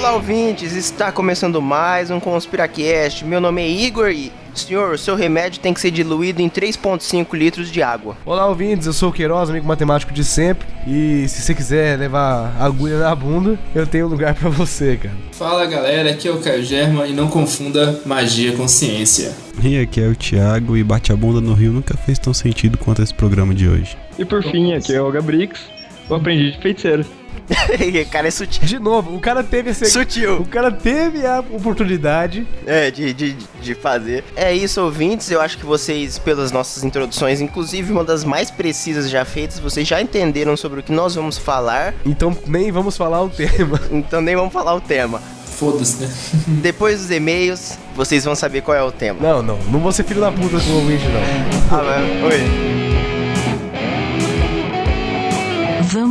Olá, ouvintes! Está começando mais um ConspiraCast. Meu nome é Igor e, senhor, o seu remédio tem que ser diluído em 3,5 litros de água. Olá, ouvintes, eu sou o Queiroz, amigo matemático de sempre. E se você quiser levar agulha na bunda, eu tenho lugar pra você, cara. Fala galera, aqui é o Caio Germa e não confunda magia com ciência. E aqui é o Thiago e bate a bunda no rio nunca fez tão sentido quanto esse programa de hoje. E por fim, aqui é o Gabrix, o aprendiz de feiticeiro. cara é sutil. De novo, o cara teve esse. Sutil. O cara teve a oportunidade. É, de, de, de fazer. É isso, ouvintes. Eu acho que vocês, pelas nossas introduções, inclusive uma das mais precisas já feitas, vocês já entenderam sobre o que nós vamos falar. Então nem vamos falar o tema. Então nem vamos falar o tema. Foda-se, né? Depois dos e-mails, vocês vão saber qual é o tema. Não, não. Não vou ser filho da puta com o ouvinte, não. Ah, mas, oi.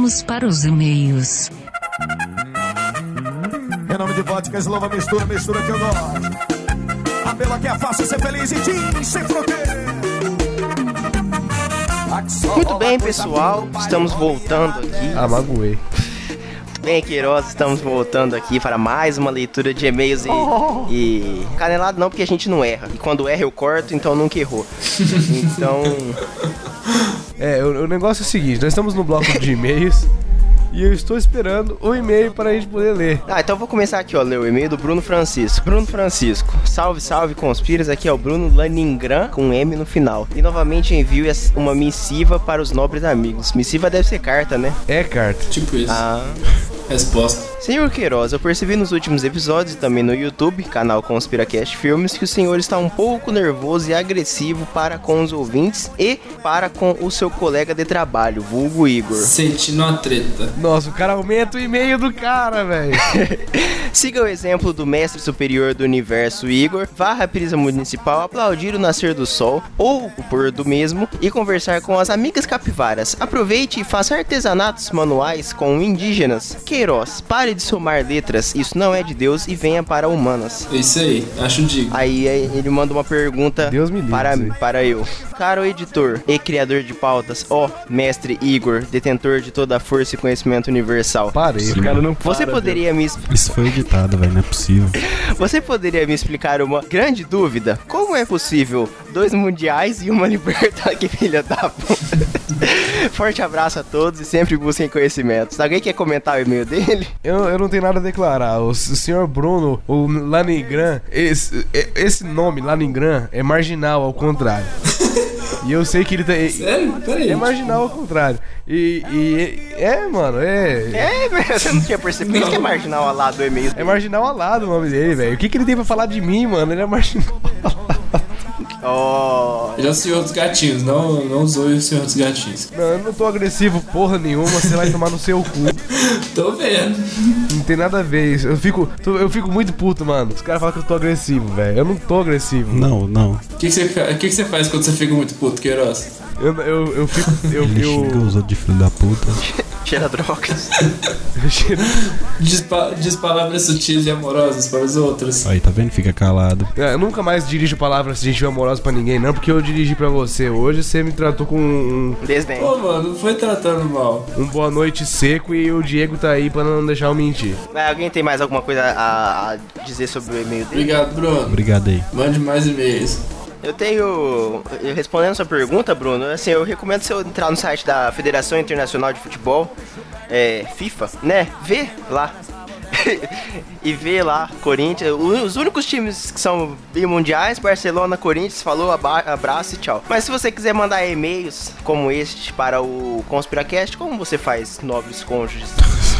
Vamos para os e-mails. Em nome de vodka, slova, mistura, mistura que eu gosto. Apelo que é fácil ser feliz e sem fronteira. Muito bem, pessoal. Estamos voltando aqui. Ah, magoei. Bem, Queiroz, estamos voltando aqui para mais uma leitura de e-mails e, e... Canelado não, porque a gente não erra. E quando erra eu corto, então nunca errou. Então... É, o, o negócio é o seguinte, nós estamos no bloco de e-mails e eu estou esperando o e-mail para a gente poder ler. Ah, então eu vou começar aqui, ó, ler o e-mail do Bruno Francisco. Bruno Francisco, salve, salve, conspiras. Aqui é o Bruno Laningran, com um M no final. E novamente envio uma missiva para os nobres amigos. Missiva deve ser carta, né? É carta. Tipo isso. Ah... Resposta. Senhor Queiroz, eu percebi nos últimos episódios e também no YouTube, canal Conspiracast Filmes, que o senhor está um pouco nervoso e agressivo para com os ouvintes e para com o seu colega de trabalho, vulgo Igor. Sentindo uma treta. Nossa, o cara aumenta o e-mail do cara, velho. Siga o exemplo do mestre superior do universo Igor, vá à prisa municipal aplaudir o nascer do sol ou o pôr do mesmo e conversar com as amigas capivaras. Aproveite e faça artesanatos manuais com indígenas. Queiroz, pare de somar letras, isso não é de Deus e venha para humanas. É isso aí, acho digno. Aí aí ele manda uma pergunta Deus me livre, para, para eu. Caro editor e criador de pautas, ó mestre Igor, detentor de toda a força e conhecimento universal. Parei. O cara não Você para, poderia me Isso foi editado, velho, não é possível. você poderia me explicar uma grande dúvida? Como é possível dois mundiais e uma libertad... Que filha da puta. Forte abraço a todos e sempre busquem conhecimentos. Alguém quer comentar o e-mail dele? Eu, eu não tenho nada a declarar. O, o senhor Bruno, o Laningran, esse, esse nome, Laningran, é marginal ao contrário. E eu sei que ele tá. É, Sério? Peraí. é marginal ao contrário. E, e- é, mano, é. É, velho, você não tinha percebido. Por isso que é marginal ao lado do e-mail É marginal ao lado o nome dele, velho. O que, que ele tem pra falar de mim, mano? Ele é marginal. Oh, Ele é o senhor dos gatinhos, não, não zoe o senhor dos gatinhos. Não, eu não tô agressivo porra nenhuma, você vai tomar no seu cu. Tô vendo. Não tem nada a ver isso. Eu fico, tô- eu fico muito puto, mano. Os caras falam que eu tô agressivo, velho. Eu não tô agressivo. Não, não. O que, que, você, que, que você faz quando você fica muito puto, Queiroz? Eu, eu, eu fico. Eu, Ele xinga eu, os outros de filho da puta. cheira drogas. Diz, pa- diz palavras sutis e amorosas para os outros. Aí, tá vendo? Fica calado. É, Eu nunca mais dirijo palavras gentil e amorosas pra ninguém, não, porque eu dirigi pra você. Hoje você me tratou com um, Desdém. Pô, mano, não foi tratando mal. um boa noite seco e o Diego tá aí pra não deixar eu mentir. Mas Alguém tem mais alguma coisa a, a dizer sobre o e-mail dele? Obrigado, Bruno. Obrigado aí. Mande mais e-mails. Eu tenho. Respondendo a sua pergunta, Bruno, assim, eu recomendo você entrar no site da Federação Internacional de Futebol, é, FIFA, né? Vê lá. e vê lá, Corinthians. Os únicos times que são bimundiais, Barcelona, Corinthians, falou, abraço e tchau. Mas se você quiser mandar e-mails como este para o Conspiracast, como você faz, nobres cônjuges?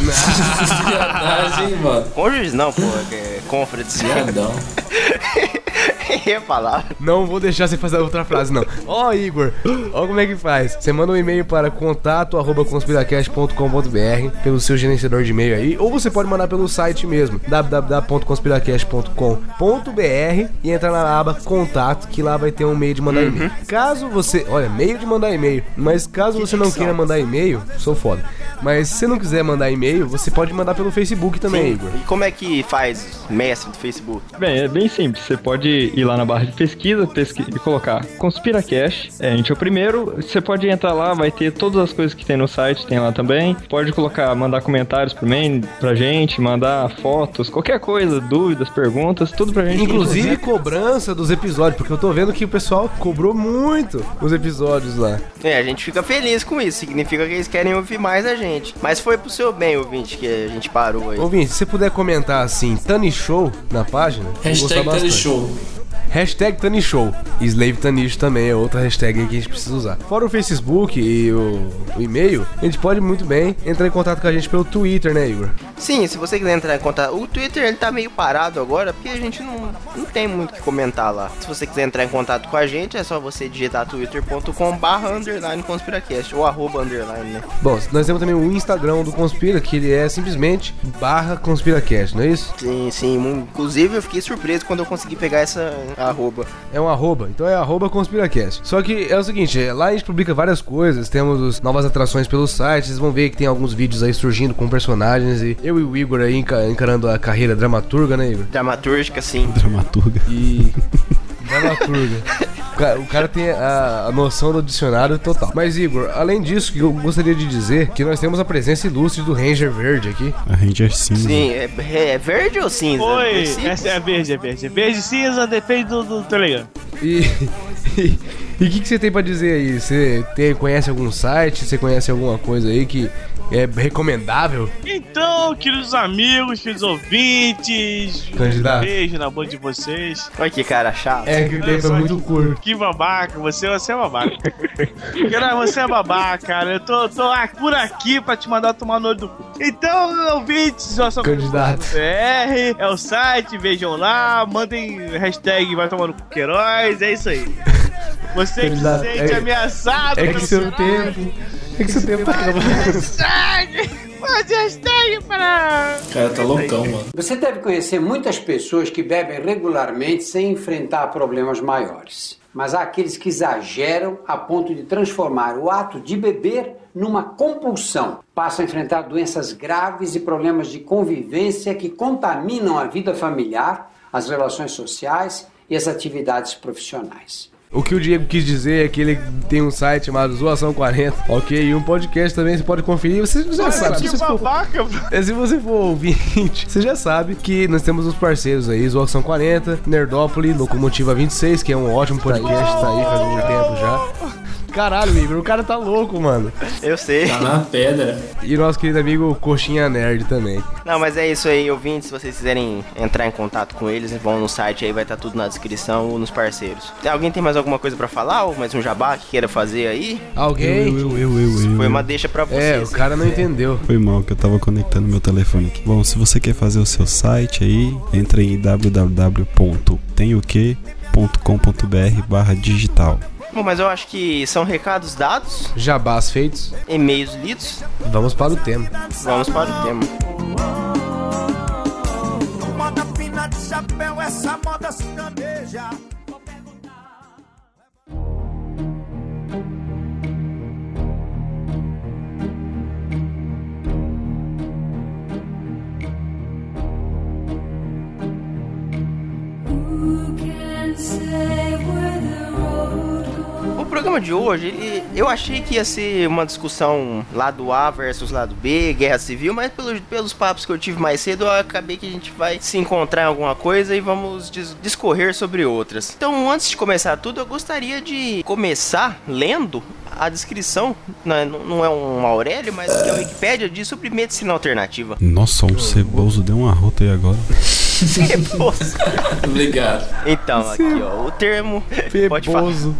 Viadagem, mano. cônjuges não, pô, é cônfrades. Viadão. ia falar. Não vou deixar você fazer outra frase, não. Ó, Igor, ó como é que faz. Você manda um e-mail para contato.conspiracast.com.br pelo seu gerenciador de e-mail aí, ou você pode mandar pelo site mesmo, www.conspiracast.com.br e entrar na aba contato, que lá vai ter um meio de mandar e-mail. Caso você, olha, meio de mandar e-mail, mas caso você não queira mandar e-mail, sou foda. Mas se você não quiser mandar e-mail, você pode mandar pelo Facebook também, Igor. E como é que faz mestre do Facebook? Bem, é bem simples. Você pode ir lá na barra de pesquisa pesqui e colocar ConspiraCast. É, a gente é o primeiro. Você pode entrar lá, vai ter todas as coisas que tem no site, tem lá também. Pode colocar, mandar comentários pro mail, pra gente, mandar fotos, qualquer coisa, dúvidas, perguntas, tudo pra gente. Inclusive cobrança dos episódios, porque eu tô vendo que o pessoal cobrou muito os episódios lá. É, a gente fica feliz com isso. Significa que eles querem ouvir mais a gente. Mas foi pro seu bem, ouvinte, que a gente parou aí. Ouvinte, se você puder comentar assim, Tani Show na página, Hashtag bastante. Teleshow. Hashtag Tani Show. Slave Tanish também é outra hashtag que a gente precisa usar. Fora o Facebook e o, o e-mail, a gente pode muito bem entrar em contato com a gente pelo Twitter, né, Igor? Sim, se você quiser entrar em contato. O Twitter ele tá meio parado agora, porque a gente não, não tem muito o que comentar lá. Se você quiser entrar em contato com a gente, é só você digitar twitter.com barra underline conspiracast ou arroba underline, né? Bom, nós temos também o Instagram do Conspira, que ele é simplesmente barra Conspiracast, não é isso? Sim, sim. Inclusive eu fiquei surpreso quando eu consegui pegar essa arroba. É um arroba, então é arroba Conspiracast. Só que é o seguinte, é, lá a gente publica várias coisas, temos os- novas atrações pelo site, vocês vão ver que tem alguns vídeos aí surgindo com personagens e eu e o Igor aí enca- encarando a carreira dramaturga, né, Igor? Dramatúrgica, sim. Dramaturga. E. Dramaturga. O cara, o cara tem a, a noção do dicionário total. Mas, Igor, além disso, que eu gostaria de dizer que nós temos a presença ilustre do Ranger Verde aqui. A Ranger Cinza. Sim, é, é verde ou cinza? Oi, Sim. essa é verde, é verde. Verde e cinza depende do, do Telegram. E. E o que, que você tem pra dizer aí? Você tem, conhece algum site? Você conhece alguma coisa aí que é recomendável? Então, queridos amigos, queridos ouvintes, Candidato. um beijo na boca de vocês. Olha que cara chato. É que o tempo é muito curto. Que babaca, você, você é babaca. Cara, você é babaca, cara. Eu tô, tô por aqui pra te mandar tomar no olho do cu. Então, ouvintes, eu sou Candidato. BR, é o site, vejam lá, mandem hashtag vai tomar no cu Queiroz, é isso aí. Você que se sente é- ameaçado É que seu tempo. É que seu tempo tá acabando. Hashtag! Mande hashtag para. O cara tá loucão, mano. Você deve conhecer muitas pessoas que bebem regularmente sem enfrentar problemas maiores. Mas há aqueles que exageram a ponto de transformar o ato de beber numa compulsão. Passam a enfrentar doenças graves e problemas de convivência que contaminam a vida familiar, as relações sociais e as atividades profissionais. O que o Diego quis dizer é que ele tem um site chamado Zoação 40, ok? E um podcast também você pode conferir. Você já sabe, se que você for babaca, bro. É, Se você for ouvinte, você já sabe que nós temos os parceiros aí, Zoação 40, Nerdópolis, Locomotiva 26, que é um ótimo podcast, tá aí faz um tempo já. Caralho, Igor, o cara tá louco, mano. Eu sei. Tá na pedra. E nosso querido amigo Coxinha Nerd também. Não, mas é isso aí, ouvintes. Se vocês quiserem entrar em contato com eles, vão no site aí, vai estar tudo na descrição ou nos parceiros. Alguém tem mais alguma coisa pra falar? Ou mais um jabá que queira fazer aí? Alguém? Eu, eu, eu, eu, eu. Foi uma deixa pra É, vocês. o cara não entendeu. Foi mal que eu tava conectando meu telefone aqui. Bom, se você quer fazer o seu site aí, entre em www.tenhoque.com.br barra digital. Bom, mas eu acho que são recados dados, Jabás feitos, e-mails lidos. vamos para o tema. Vamos para o tema. Moda fina de chapéu, essa moda sertaneja. O programa de hoje, eu achei que ia ser uma discussão lado A versus lado B, guerra civil, mas pelos, pelos papos que eu tive mais cedo, eu acabei que a gente vai se encontrar em alguma coisa e vamos dis- discorrer sobre outras. Então, antes de começar tudo, eu gostaria de começar lendo a descrição, não é, não é um Aurélio, mas que é a Wikipédia diz sobre medicina alternativa. Nossa, um ceboso deu uma rota aí agora. Obrigado. Então, aqui ó, o termo. Pode falar. Feboso.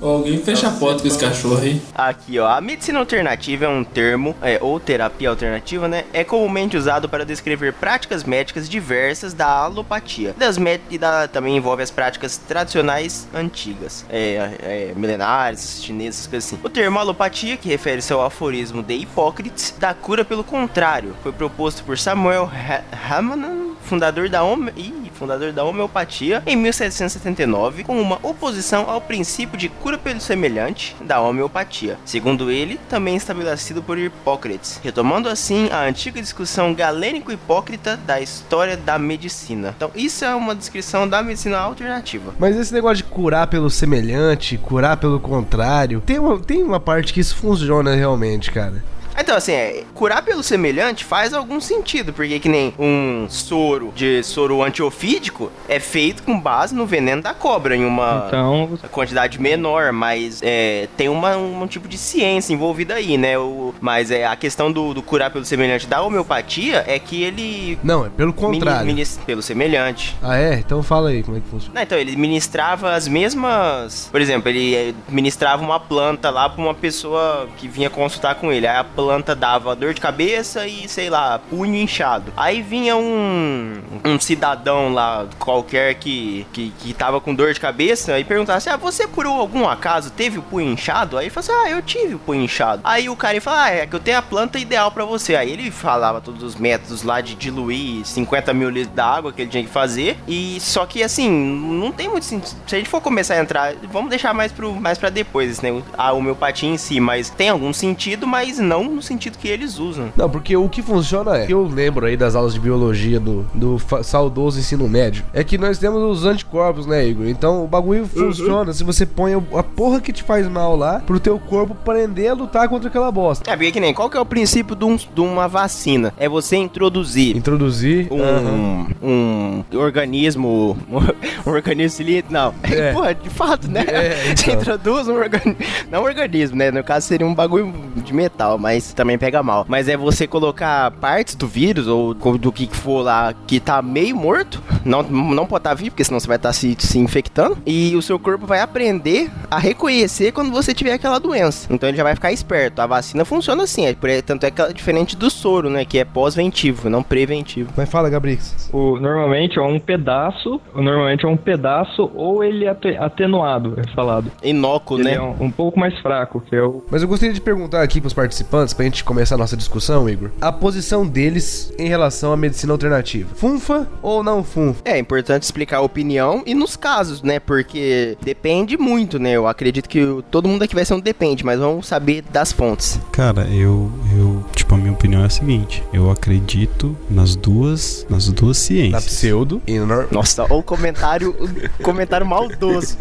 Ô, Alguém fecha a porta com esse cachorro aí. Aqui, ó, a medicina alternativa é um termo, é, ou terapia alternativa, né? É comumente usado para descrever práticas médicas diversas da alopatia. Das e da, também envolve as práticas tradicionais antigas, é, é, milenares, chinesas, coisas assim. O termo alopatia, que refere-se ao aforismo de Hipócrates, da cura pelo contrário, foi proposto por Samuel Ha- Hahnemann, fundador da Home... Ih, fundador da homeopatia, em 1779, com uma oposição ao princípio de cura pelo semelhante da homeopatia, segundo ele, também estabelecido por Hipócrates, retomando assim a antiga discussão galênico-hipócrita da história da medicina. Então, isso é uma descrição da medicina alternativa. Mas esse negócio de curar pelo semelhante, curar pelo contrário, tem uma, tem uma parte que isso funciona realmente, cara. Então, assim, é, curar pelo semelhante faz algum sentido, porque que nem um soro de soro antiofídico é feito com base no veneno da cobra, em uma Então, quantidade menor, mas é, tem uma, um tipo de ciência envolvida aí, né? O, mas é, a questão do, do curar pelo semelhante da homeopatia é que ele... Não, é pelo contrário. mini- minis- pelo semelhante. Ah, é? Então fala aí como é que funciona. Não, então, ele ministrava as mesmas. Por exemplo, ele eh, ministrava uma planta lá pra uma pessoa que vinha consultar com ele. Aí a planta dava dor de cabeça e, sei lá, punho inchado. Aí vinha um, um cidadão lá qualquer que, que, que tava com dor de cabeça e perguntava assim: Ah, você por algum acaso teve o punho inchado? Aí ele falou assim: Ah, eu tive o punho inchado. Aí o cara ia falar: Ah, é que eu tenho a planta ideal pra você. Aí ele falava todos os métodos lá de diluir 50 mil litros d'água que ele tinha que fazer. E só que assim, não tem muito sentido. Se a gente for começar a entrar, vamos deixar mais, pro, mais pra depois, né? A homeopatia em si, mas tem algum sentido, mas não no sentido que eles usam. Não, porque o que funciona é. Eu lembro aí das aulas de biologia do, do saudoso ensino médio. É que nós temos os anticorpos, né, Igor? Então o bagulho funciona se você põe a porra que te faz mal lá pro teu corpo aprender a lutar contra aquela bosta. É, porque que nem, qual que é o princípio de, um- de uma vacina? É você introduzir Introduzir. um, um organismo. Um organismo cilíndrico. Não. É. Porra, de fato, né? É, Você então. introduz um organismo. Não um organismo, né? No caso seria um bagulho de metal, mas também pega mal. Mas é você colocar partes do vírus ou do que for lá que tá meio morto. Não, não pode estar vivo, porque senão você vai estar se, se infectando. E o seu corpo vai aprender a reconhecer quando você tiver aquela doença. Então ele já vai ficar esperto. A vacina funciona assim. É, por- tanto é que é diferente do soro, né? Que é pós-ventivo, não preventivo. Mas fala, Gabrix. o, normalmente é um pedaço, normalmente é um pedaço ou ele é ate- atenuado, é falado. Inócuo, né? é um, um pouco mais fraco, que é o Mas eu gostaria de perguntar aqui pros participantes, pra gente começar a nossa discussão, Igor, a posição deles em relação à medicina alternativa. Funfa ou não funfa? É importante explicar a opinião e nos casos, né? Porque depende muito, né? Eu acredito que o- todo mundo aqui vai ser um depende, mas vamos saber das fontes. Cara, eu, eu, tipo, a minha opinião é a seguinte: eu acredito nas duas, nas duas Na ciências. pseudo e no... Nossa, o comentário, o comentário maldoso.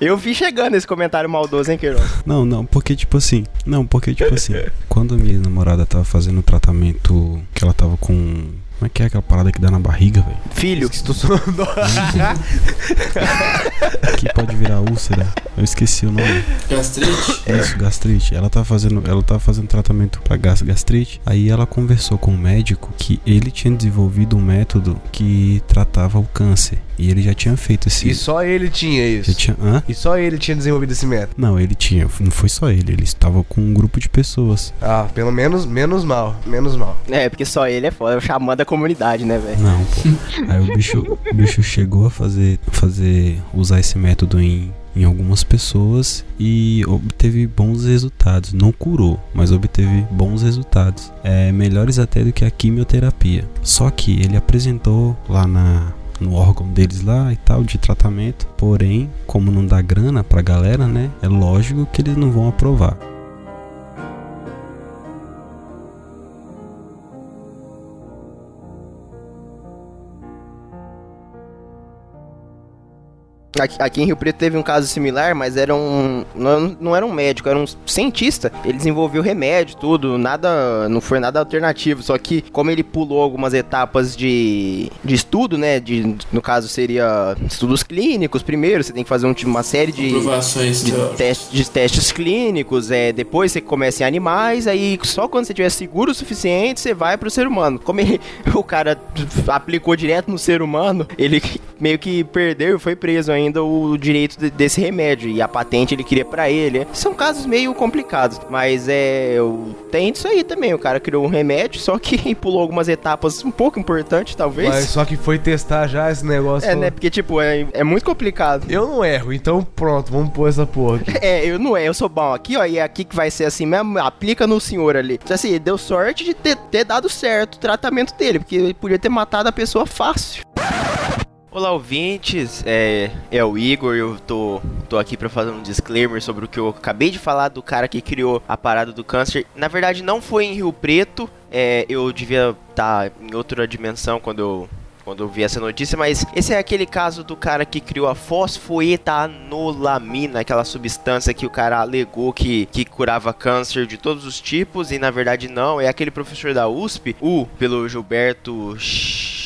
Eu vi chegando esse comentário maldoso, hein, Queiroz? Não, não, porque tipo assim, não, porque tipo assim, quando a minha namorada tava fazendo o tratamento que ela tava com, como é que é aquela parada que dá na barriga, velho? Filho, Que pode virar úlcera. Eu esqueci o nome. Gastrite? Isso, gastrite. Ela tá fazendo, ela tá fazendo tratamento pra gas- gastrite. Aí ela conversou com o médico que ele tinha desenvolvido um método que tratava o câncer. E ele já tinha feito esse. E só ele tinha Já isso. tinha, hã? E só ele tinha desenvolvido esse método. Não, ele tinha. Não foi só ele. Ele estava com um grupo de pessoas. Ah, pelo menos, menos mal. Menos mal. é, porque só ele é foda, é o xamã da comunidade, né, velho? Não, pô. Aí o bicho, o bicho chegou a fazer, fazer, usar esse método em, em algumas pessoas e obteve bons resultados. Não curou, mas obteve bons resultados. É, melhores até do que a quimioterapia. Só que ele apresentou lá na no órgão deles lá e tal de tratamento. Porém, como não dá grana pra galera, né? É lógico que eles não vão aprovar. Aqui, aqui em Rio Preto teve um caso similar, mas era um. Não, não era um médico, era um cientista. Ele desenvolveu remédio, tudo, nada. Não foi nada alternativo. Só que, como ele pulou algumas etapas de, de estudo, né? De, no caso, seria estudos clínicos primeiro. Você tem que fazer um, uma série de. De, testes, de testes clínicos, é, depois você começa em animais, aí só quando você tiver seguro o suficiente, você vai pro ser humano. Como ele- o cara aplicou direto no ser humano, ele meio que perdeu e foi preso ainda o direito de- desse remédio, e a patente ele queria pra ele. São casos meio complicados, mas é, eu- tem isso aí também, o cara criou um remédio, só que pulou algumas etapas um pouco importantes, talvez. Mas só que foi testar já esse negócio. É, né, porque tipo, é, é muito complicado. Eu não erro, então pronto, vamos pôr essa porra aqui. É, eu não é, eu sou bom aqui, ó, e é aqui que vai ser assim mesmo, aplica no senhor ali. Então, assim, deu sorte de ter, ter dado certo o tratamento dele, porque ele podia ter matado a pessoa fácil. Olá, ouvintes. É, é o Igor. Eu tô, tô aqui pra fazer um disclaimer sobre o que eu acabei de falar do cara que criou a parada do câncer. Na verdade, não foi em Rio Preto. É, eu devia estar em outra dimensão quando eu quando eu vi essa notícia, mas esse é aquele caso do cara que criou a fosfoetanolamina, aquela substância que o cara alegou que, que curava câncer de todos os tipos, e na verdade não, é aquele professor da USP, o pelo Gilberto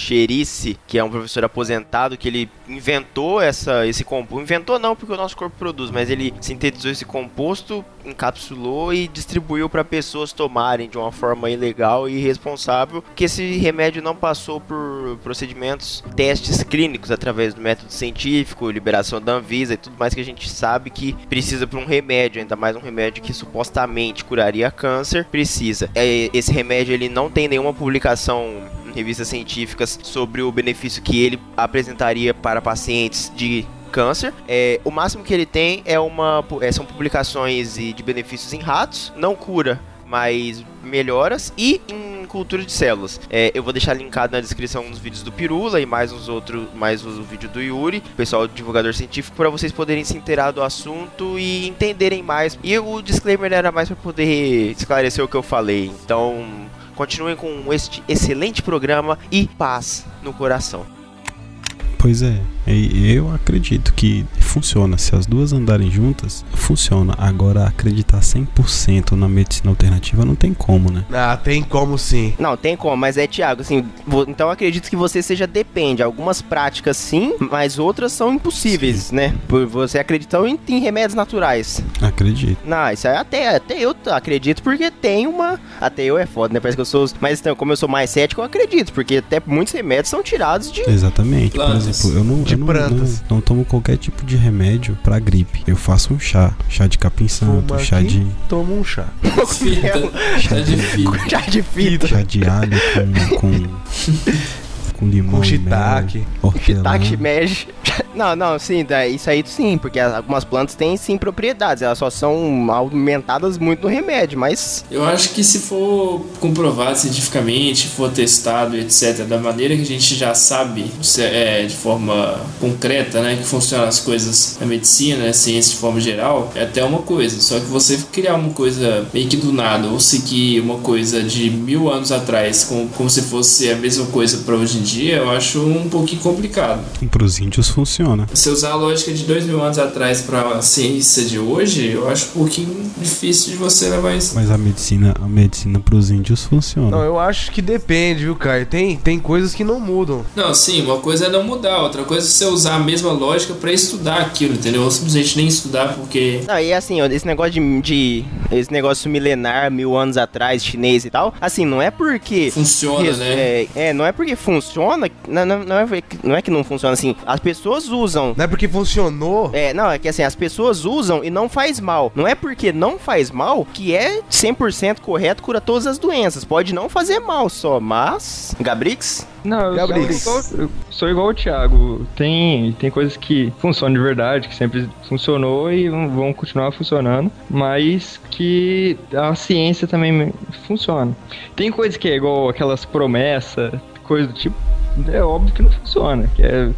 Cherice, que é um professor aposentado, que ele inventou essa, esse composto. Inventou não, porque o nosso corpo produz, mas ele sintetizou esse composto, encapsulou e distribuiu para pessoas tomarem de uma forma ilegal e irresponsável, que esse remédio não passou por procedimentos, testes clínicos através do método científico, liberação da Anvisa e tudo mais que a gente sabe que precisa para um remédio, ainda mais um remédio que supostamente curaria câncer, precisa. É, esse remédio ele não tem nenhuma publicação revistas científicas sobre o benefício que ele apresentaria para pacientes de câncer. É, o máximo que ele tem é uma é, são publicações de benefícios em ratos, não cura mais melhoras e em cultura de células. É, eu vou deixar linkado na descrição uns vídeos do Pirula e mais uns outros, mais o vídeo do Yuri, pessoal divulgador científico, para vocês poderem se inteirar do assunto e entenderem mais. E o disclaimer era mais para poder esclarecer o que eu falei. Então, Continuem com este excelente programa e paz no coração. Pois é, eu acredito que funciona. Se as duas andarem juntas, funciona. Agora, acreditar 100% na medicina alternativa não tem como, né? Ah, tem como sim. Não, tem como, mas é, Thiago, assim, então acredito que você seja depende. Algumas práticas sim, mas outras são impossíveis, sim. né? Por você acredita em, em, remédios naturais. Acredito. Não, isso aí até, até eu acredito porque tem uma. Até eu é foda, né? Parece que eu sou. Mas então, como eu sou mais cético, eu acredito, porque até muitos remédios são tirados de. Exatamente. Por exemplo, eu não. De não, plantas. Não, não, tomo qualquer tipo de remédio pra gripe. Eu faço um chá. Chá de capim santo, chá aqui, de. Toma um chá. Fita. Chá de fita. Chá de fita. Chá de alho com. com... com limão, Com shiitake. mel, hortelã. Shiitake mexe. Não, não, sim, isso aí sim, porque as- algumas plantas têm sim propriedades, elas só são aumentadas muito no remédio, mas Eu acho que se for comprovado cientificamente, for testado, etc., da maneira que a gente já sabe, se- é, de forma concreta, né, que funcionam as coisas na medicina, a ciência de forma geral, é até uma coisa. Só que você criar uma coisa meio que do nada, ou seguir uma coisa de mil anos atrás, como, como se fosse a mesma coisa para hoje em dia, eu acho um pouquinho complicado. E pros índios funciona. Se usar a lógica de dois mil anos atrás para a ciência de hoje, eu acho um pouquinho difícil de você levar isso. Mas a medicina, a medicina pros índios funciona. Não, eu acho que depende, viu, Caio? Tem, tem coisas que não mudam. Não, sim, uma coisa é não mudar, outra coisa é você usar a mesma lógica pra estudar aquilo, entendeu? Ou simplesmente nem estudar porque. Não, e assim, ó, esse negócio de, de- Esse negócio milenar, mil anos atrás, chinês e tal, assim, não é porque. Funciona, res- né? É, é, não é porque funciona. Não, não, não, é, que- não é que não funciona assim. As pessoas usam. Não é porque funcionou. É, não, é que assim, as pessoas usam e não faz mal. Não é porque não faz mal que é 100% correto, cura todas as doenças. Pode não fazer mal só, mas. Gabrix? Não, eu sou igual, eu sou igual o Thiago. Tem, tem coisas que funcionam de verdade, que sempre funcionou e vão vão continuar funcionando, mas que a ciência também funciona. Tem coisas que é igual aquelas promessas, coisa do tipo, é óbvio que não funciona, que é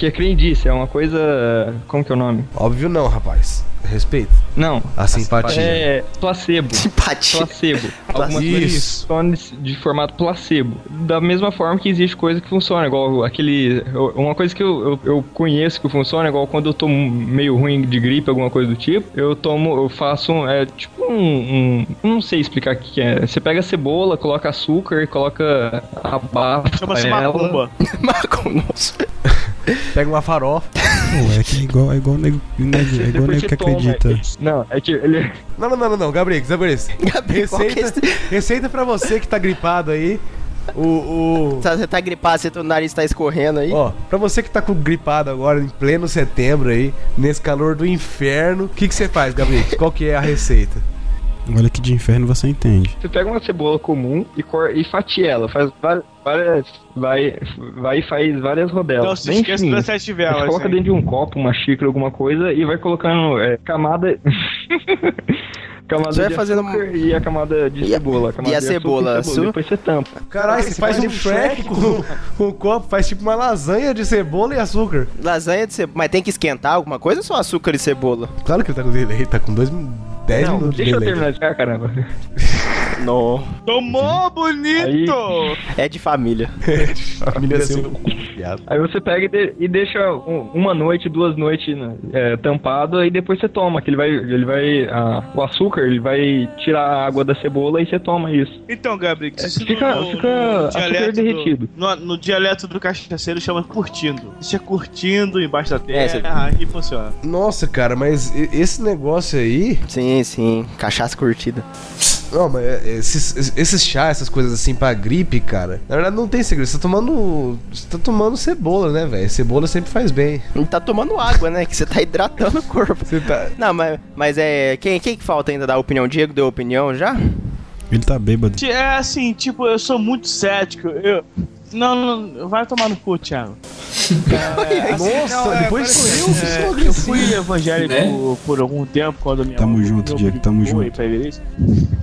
que é crendice, é uma coisa, como que é o nome? Óbvio não, rapaz. Respeito. Não, A simpatia. é placebo. Simpatia. Placebo. Algumas Isso. coisas funcionam de- formato placebo. Da mesma forma que existe coisa que funciona, igual aquele. Uma coisa que eu, eu, eu conheço que funciona, igual quando eu tô meio ruim de gripe, alguma coisa do tipo, eu tomo, eu faço um. É tipo um. um- não sei explicar o que é. Você pega a cebola, coloca açúcar, coloca abafa Chama-se macumba. Marco, nossa. Pega uma farofa. Pô, é que é igual, é igual nego, nego- é igual nego que toma. acredita. Não, é que ele. Não, não, não, não, não. Gabriel, Gabriel. Gabriel, é Receita, receita pra você que tá gripado aí. O. o... Você tá gripado, seu nariz tá escorrendo aí. Ó, pra você que tá com gripado agora, em pleno setembro aí, nesse calor do inferno, o que que você faz, Gabriel? Qual que é a receita? Olha que de inferno você entende. Você pega uma cebola comum e, cor, e fatia ela, faz várias. vai, vai e faz várias rodelas. Não se fininhas. das sete Você velas. coloca dentro de um copo, uma xícara, alguma coisa e vai colocando é, camada. Camada Você vai de fazendo açúcar e a camada de E a- cebola. camada e a de açúcar cebola? Depois você tampa. Caralho, você faz um Shrek com, com o copo, faz tipo uma lasanha de cebola e açúcar. Lasanha de cebola. Mas tem que esquentar alguma coisa ou só açúcar e cebola? Claro que ele tá com delay, tá com dois, 10 Não, minutos de deixa eu delay. terminar de ficar, caramba. Não. Tomou, bonito! É de família. Família assim, Aí você pega e, de- e deixa um- uma noite, duas noites né, é, tampado, aí depois você toma, que ele vai, ele vai, ah, o açúcar, ele vai tirar a água da cebola e você toma isso. Então, Gabriel, isso Fica- fica açúcar derretido. Do, no, no dialeto do cachaceiro chama curtindo. Deixa curtindo embaixo da É, terra e funciona. Nossa, cara, mas e- esse negócio aí. Sim, sim. Cachaça curtida. Não, mas é- esses, esses chá, essas coisas assim pra gripe, cara. Na verdade não tem segredo. Você tá tomando. Você tá tomando cebola, né, velho? Cebola sempre faz bem. Não tá tomando água, né? Que você tá hidratando o corpo. Você tá. Não, mas, mas é. Quem, quem que falta ainda dar opinião? Diego deu opinião já? Ele tá bêbado. É assim, tipo, eu sou muito cético. Eu. Não, não, vai tomar no cu, Thiago. É, assim, Nossa, não, é, depois sou eu é, sou Eu agressivo. fui evangélico Né? por, por algum tempo, quando minha Tamo mãe junto, Diego, tamo junto.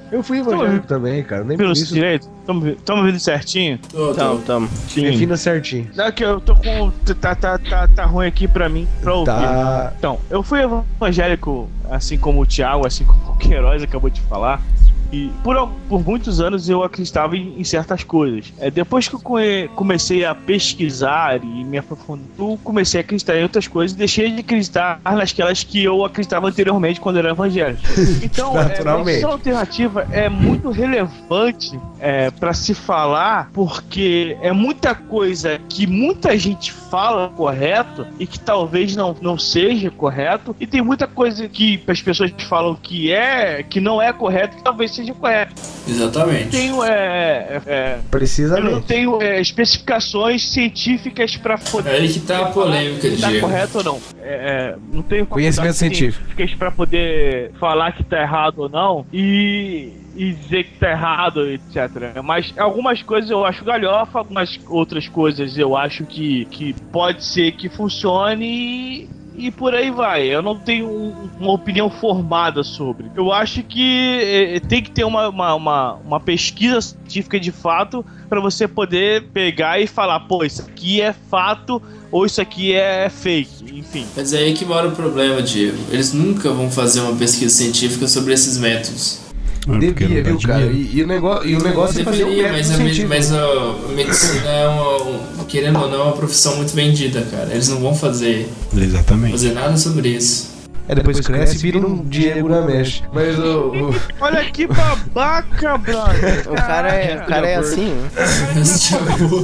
Eu fui evangélico também, cara. Nem Pelo isso. direito? Tamo, tamo vendo certinho? Tô. Tamo, tamo. Defina certinho. Não, que eu tô com. Tá, tá, tá, tá ruim aqui pra mim, pra ouvir. Tá. Então, eu fui evangélico, assim como o Thiago, assim como o Queiroz acabou de falar. E por, por muitos anos eu acreditava em, em certas coisas. É, depois que eu come- comecei a pesquisar e me aprofundar, eu comecei a acreditar em outras coisas e deixei de acreditar nasquelas que eu acreditava anteriormente quando era evangélico. Então, é, Naturalmente. essa alternativa é muito relevante é, para se falar, porque é muita coisa que muita gente fala correto e que talvez não, não seja correto, e tem muita coisa que as pessoas falam que é, que não é correto, que talvez seja correto. Exatamente. Tenho, é, é, eu não Precisamente. tenho é, especificações científicas para poder É aí que tá a polêmica, se tá correto ou não. É, é, não tenho Conhecimento científico. para poder falar que tá errado ou não e, e dizer que tá errado, etc. Mas algumas coisas eu acho galhofa, algumas outras coisas eu acho que, que pode ser que funcione e. E por aí vai. Eu não tenho um- uma opinião formada sobre. Eu acho que eh, tem que ter uma, uma, uma, uma pesquisa científica de fato para você poder pegar e falar, pô, isso aqui é fato ou isso aqui é fake, enfim. Mas é aí que mora o problema, Diego. Eles nunca vão fazer uma pesquisa científica sobre esses métodos. É, porque Devia, viu, cara? E, e o negócio, e o negócio é fazer um Deveria, método mas, a, mas a, a medicina é uma, um- querendo ou não, é uma profissão muito vendida, cara. Eles não vão fazer, Exatamente. fazer nada sobre isso. É, depois cresce e vira um Diego na mesh. Mas o. o- Olha que babaca, brother. O cara é, o cara é assim. né?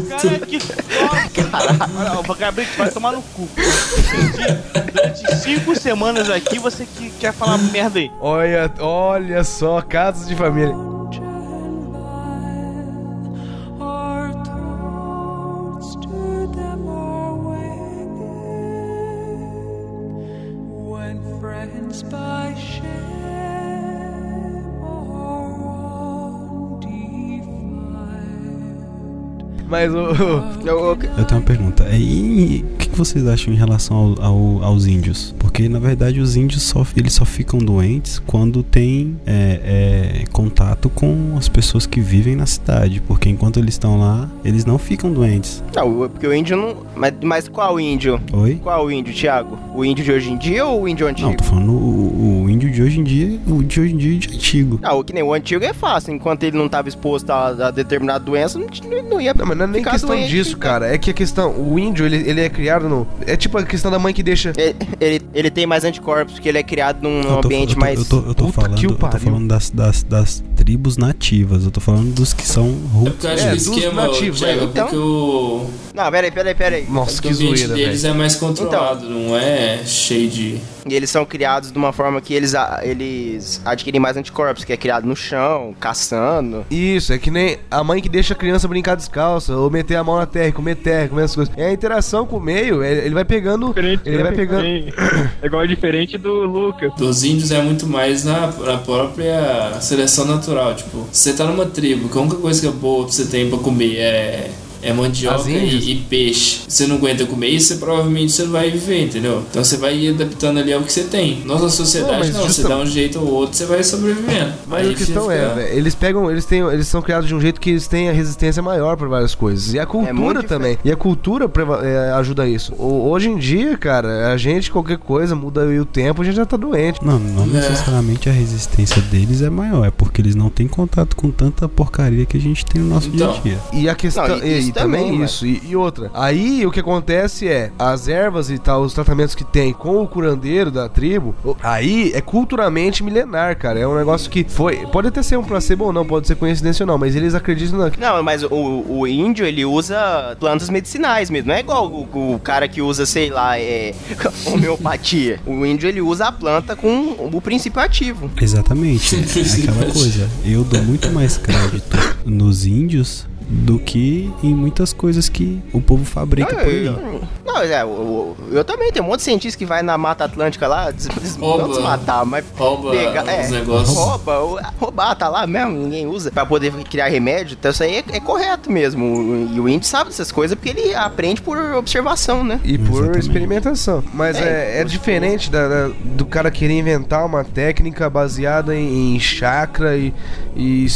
Cara, que Olha, o Gabriel vai tomar no cu. Durante cinco semanas aqui, você que quer falar merda aí. Olha, olha só, casos de família. Mas o. Eu- tenho uma pergunta. É, E que que vocês acham em relação ao- ao- aos índios? Porque na verdade os índios só, eles só ficam doentes quando tem é, é, contato com as pessoas que vivem na cidade. Porque enquanto eles estão lá, eles não ficam doentes. Não, porque o índio não. Mas, mas qual índio? Oi? Qual índio, Thiago? O índio de hoje em dia ou o índio antigo? Não, tô falando o, o índio de hoje em dia, o de hoje em dia é de antigo. Ah, o que nem o antigo é fácil. Enquanto ele não estava exposto a, a determinada doença, não, não- ia. Não, mas não é nem ficar questão doente, disso, cara. cara. É que a questão. O índio, ele, ele é criado no. É tipo a questão da mãe que deixa. Ele, ele, ele tem mais anticorpos, porque ele é criado num Eu tô- ambiente eu tô, mais. Eu tô, eu tô falando, que eu tô falando das, das, das tribos nativas. Eu tô falando dos que são É roots. É, que o dos esquema, nativos, Thiago, né? é porque o, Não, peraí, peraí, peraí. Nossa, o que ambiente zoeira, deles velho. é mais controlado, não é cheio de... E eles são criados de uma forma que eles, a- eles adquirem mais anticorpos, que é criado no chão, caçando. Isso, é que nem a mãe que deixa a criança brincar descalça, ou meter a mão na terra, e comer terra, comer essas coisas. É a interação com o meio, ele ele vai pegando. Diferente, Ele vai pegando. É igual diferente do Lucas. Dos índios é muito mais na, na própria seleção natural. Tipo, você tá numa tribo, que a única coisa que é boa que você tem pra comer é é mandioca As índias. e, e peixe. Você não aguenta comer isso, você provavelmente você não vai viver, entendeu? Então você vai ir adaptando ali ao que você tem. Nossa Não, sociedade mas não, você dá um jeito ou outro, você vai sobrevivendo. Mas Aí a questão fica- é, velho, eles pegam, eles têm, eles são criados de um jeito que eles têm a resistência maior para várias coisas. E a cultura muito também. E a cultura preva- é, ajuda isso. O- hoje em dia, cara, a gente, qualquer coisa, muda aí o tempo, a gente já tá doente. Não, não necessariamente a resistência deles é maior, é porque eles não têm contato com tanta porcaria que a gente tem no nosso Então. dia a dia. E a questão. Não, e e, isso e também, também, isso. E, e outra. Aí o que acontece é, as ervas e tal, os tratamentos que tem com o curandeiro da tribo, aí é culturalmente milenar, cara. É um negócio que foi. Pode até ser um placebo ou não, pode ser coincidência ou não, mas eles acreditam na. Não, mas o, o índio, ele usa plantas medicinais mesmo. Não é igual o, o cara que usa, sei lá, é, homeopatia. O índio, ele usa a planta com o princípio ativo. Exatamente. É aquela coisa. Eu dou muito mais crédito nos índios do que em muitas coisas que o povo fabrica por aí. eu, não, é, eu, eu também tenho um monte de cientista que vai na Mata Atlântica lá, des, des, Rouba. não desmatar, mas Rouba pegar- é, os negócios. rouba, roubar, tá lá mesmo, ninguém usa, pra poder criar remédio, então isso aí é, é correto mesmo. E o índio sabe dessas coisas porque ele aprende por observação, né? E por Exatamente. experimentação. Mas é, É, é diferente da- da- do cara querer inventar uma técnica baseada em, em chakra e, e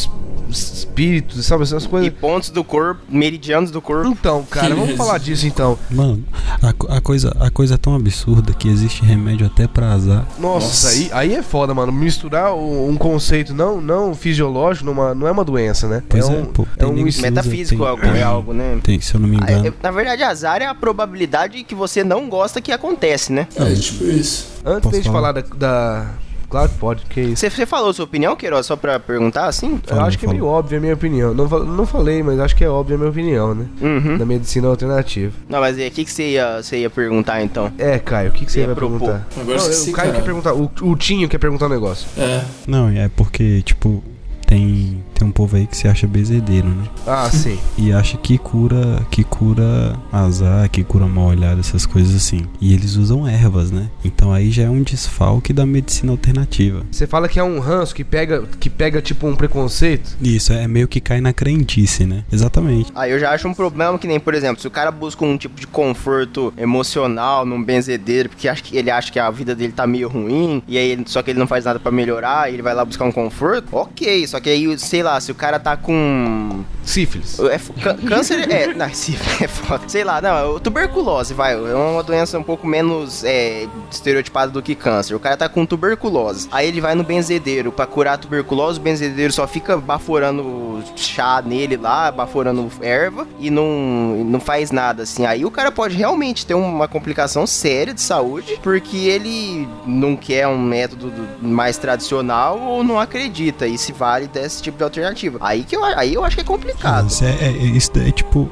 espíritos, sabe? Essas E coisas. pontos do corpo, meridianos do corpo. Então, cara, vamos falar disso então. Mano, a, a coisa, a coisa é tão absurda que existe remédio até pra azar. Nossa, Nossa. Aí, aí é foda, mano. Misturar um conceito não, não fisiológico numa, não é uma doença, né? Pois é é, um, pô, é um Metafísico tem- algo, é algo, né? Tem, se eu não me Ah, engano. é- na verdade, azar é a probabilidade que você não gosta que acontece, né? É tipo isso. Antes Posso gente falar? falar da, da- Claro que pode, que isso. Você, falou sua opinião, Queiroz, só pra perguntar assim? Eu Falou, acho que é meio óbvio a minha opinião. Não, não falei, mas acho que é óbvio a minha opinião, né? Uhum. Da medicina alternativa. Não, mas e aí, o que, que você, ia, você ia perguntar então? É, Caio, o que, que você Ia propor. perguntar? Agora Não, esqueci, o Caio cara. quer perguntar, o, o Tinho quer perguntar um negócio. É. Não, é porque, tipo, tem, tem um povo aí que se acha bezedeiro, né? Ah, sim. E acha que cura, que cura azar, que cura mal olhado, essas coisas assim. E eles usam ervas, né? Então aí já é um desfalque da medicina alternativa. Você fala que é um ranço que pega, que pega tipo um preconceito. Isso é meio que cai na crendice, né? Exatamente. Aí eu já acho um problema que nem, por exemplo, se o cara busca um tipo de conforto emocional num benzedeiro, porque acha que ele acha que a vida dele tá meio ruim, e aí só que ele não faz nada pra melhorar, e ele vai lá buscar um conforto, ok, só que aí, sei lá, se o cara tá com Sífilis. É, câncer é. Não, sim, é foda. Sei lá, não, tuberculose, vai. É uma doença um pouco menos é, estereotipada do que câncer. O cara tá com tuberculose. Aí ele vai no benzedeiro pra curar a tuberculose, o benzedeiro só fica baforando chá nele lá, baforando erva e não, não faz nada assim. Aí o cara pode realmente ter uma complicação séria de saúde porque ele não quer um método do- mais tradicional ou não acredita e se vale desse tipo de alternativa. Aí que eu, aí eu acho que é complicado. Isso é, é- isso é tipo,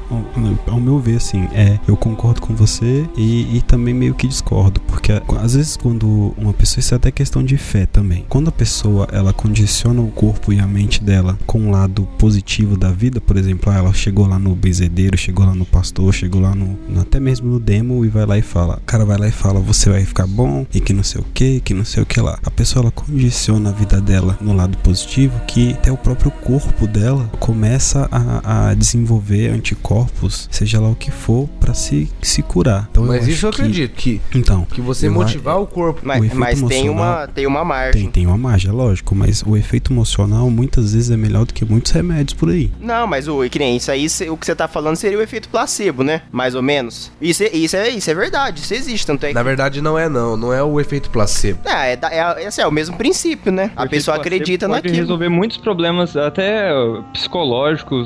ao- meu ver, assim, é, eu concordo com você e, e também meio que discordo, porque às vezes quando uma pessoa, isso é até questão de fé também, quando a pessoa ela condiciona o corpo e a mente dela com um lado positivo da vida, por exemplo, ah, ela chegou lá no benzedeiro, chegou lá no pastor, chegou lá no- até mesmo no demo e vai lá e fala, o cara vai lá e fala, você vai ficar bom e que não sei o que, que não sei o que lá. A pessoa ela condiciona a vida dela no lado positivo que até o próprio corpo dela começa a, a desenvolver anticorpos, seja lá o que for, pra se, se curar. Então, Mas acho isso eu que- acredito, que, Então, que você motivar o corpo. Mas, O mas tem, uma, tem uma margem. tem, tem uma margem, é lógico, mas o efeito emocional muitas vezes é melhor do que muitos remédios por aí. Não, mas o que nem isso aí, o que você tá falando seria o efeito placebo, né? Mais ou menos. Isso, é- isso, é, isso é verdade, isso existe, tanto é que. Na verdade, não é não. Não é o efeito placebo. É, é, é, é, assim, é o mesmo princípio, né? A pessoa acredita pode naquilo. resolver muitos problemas, até psicológicos,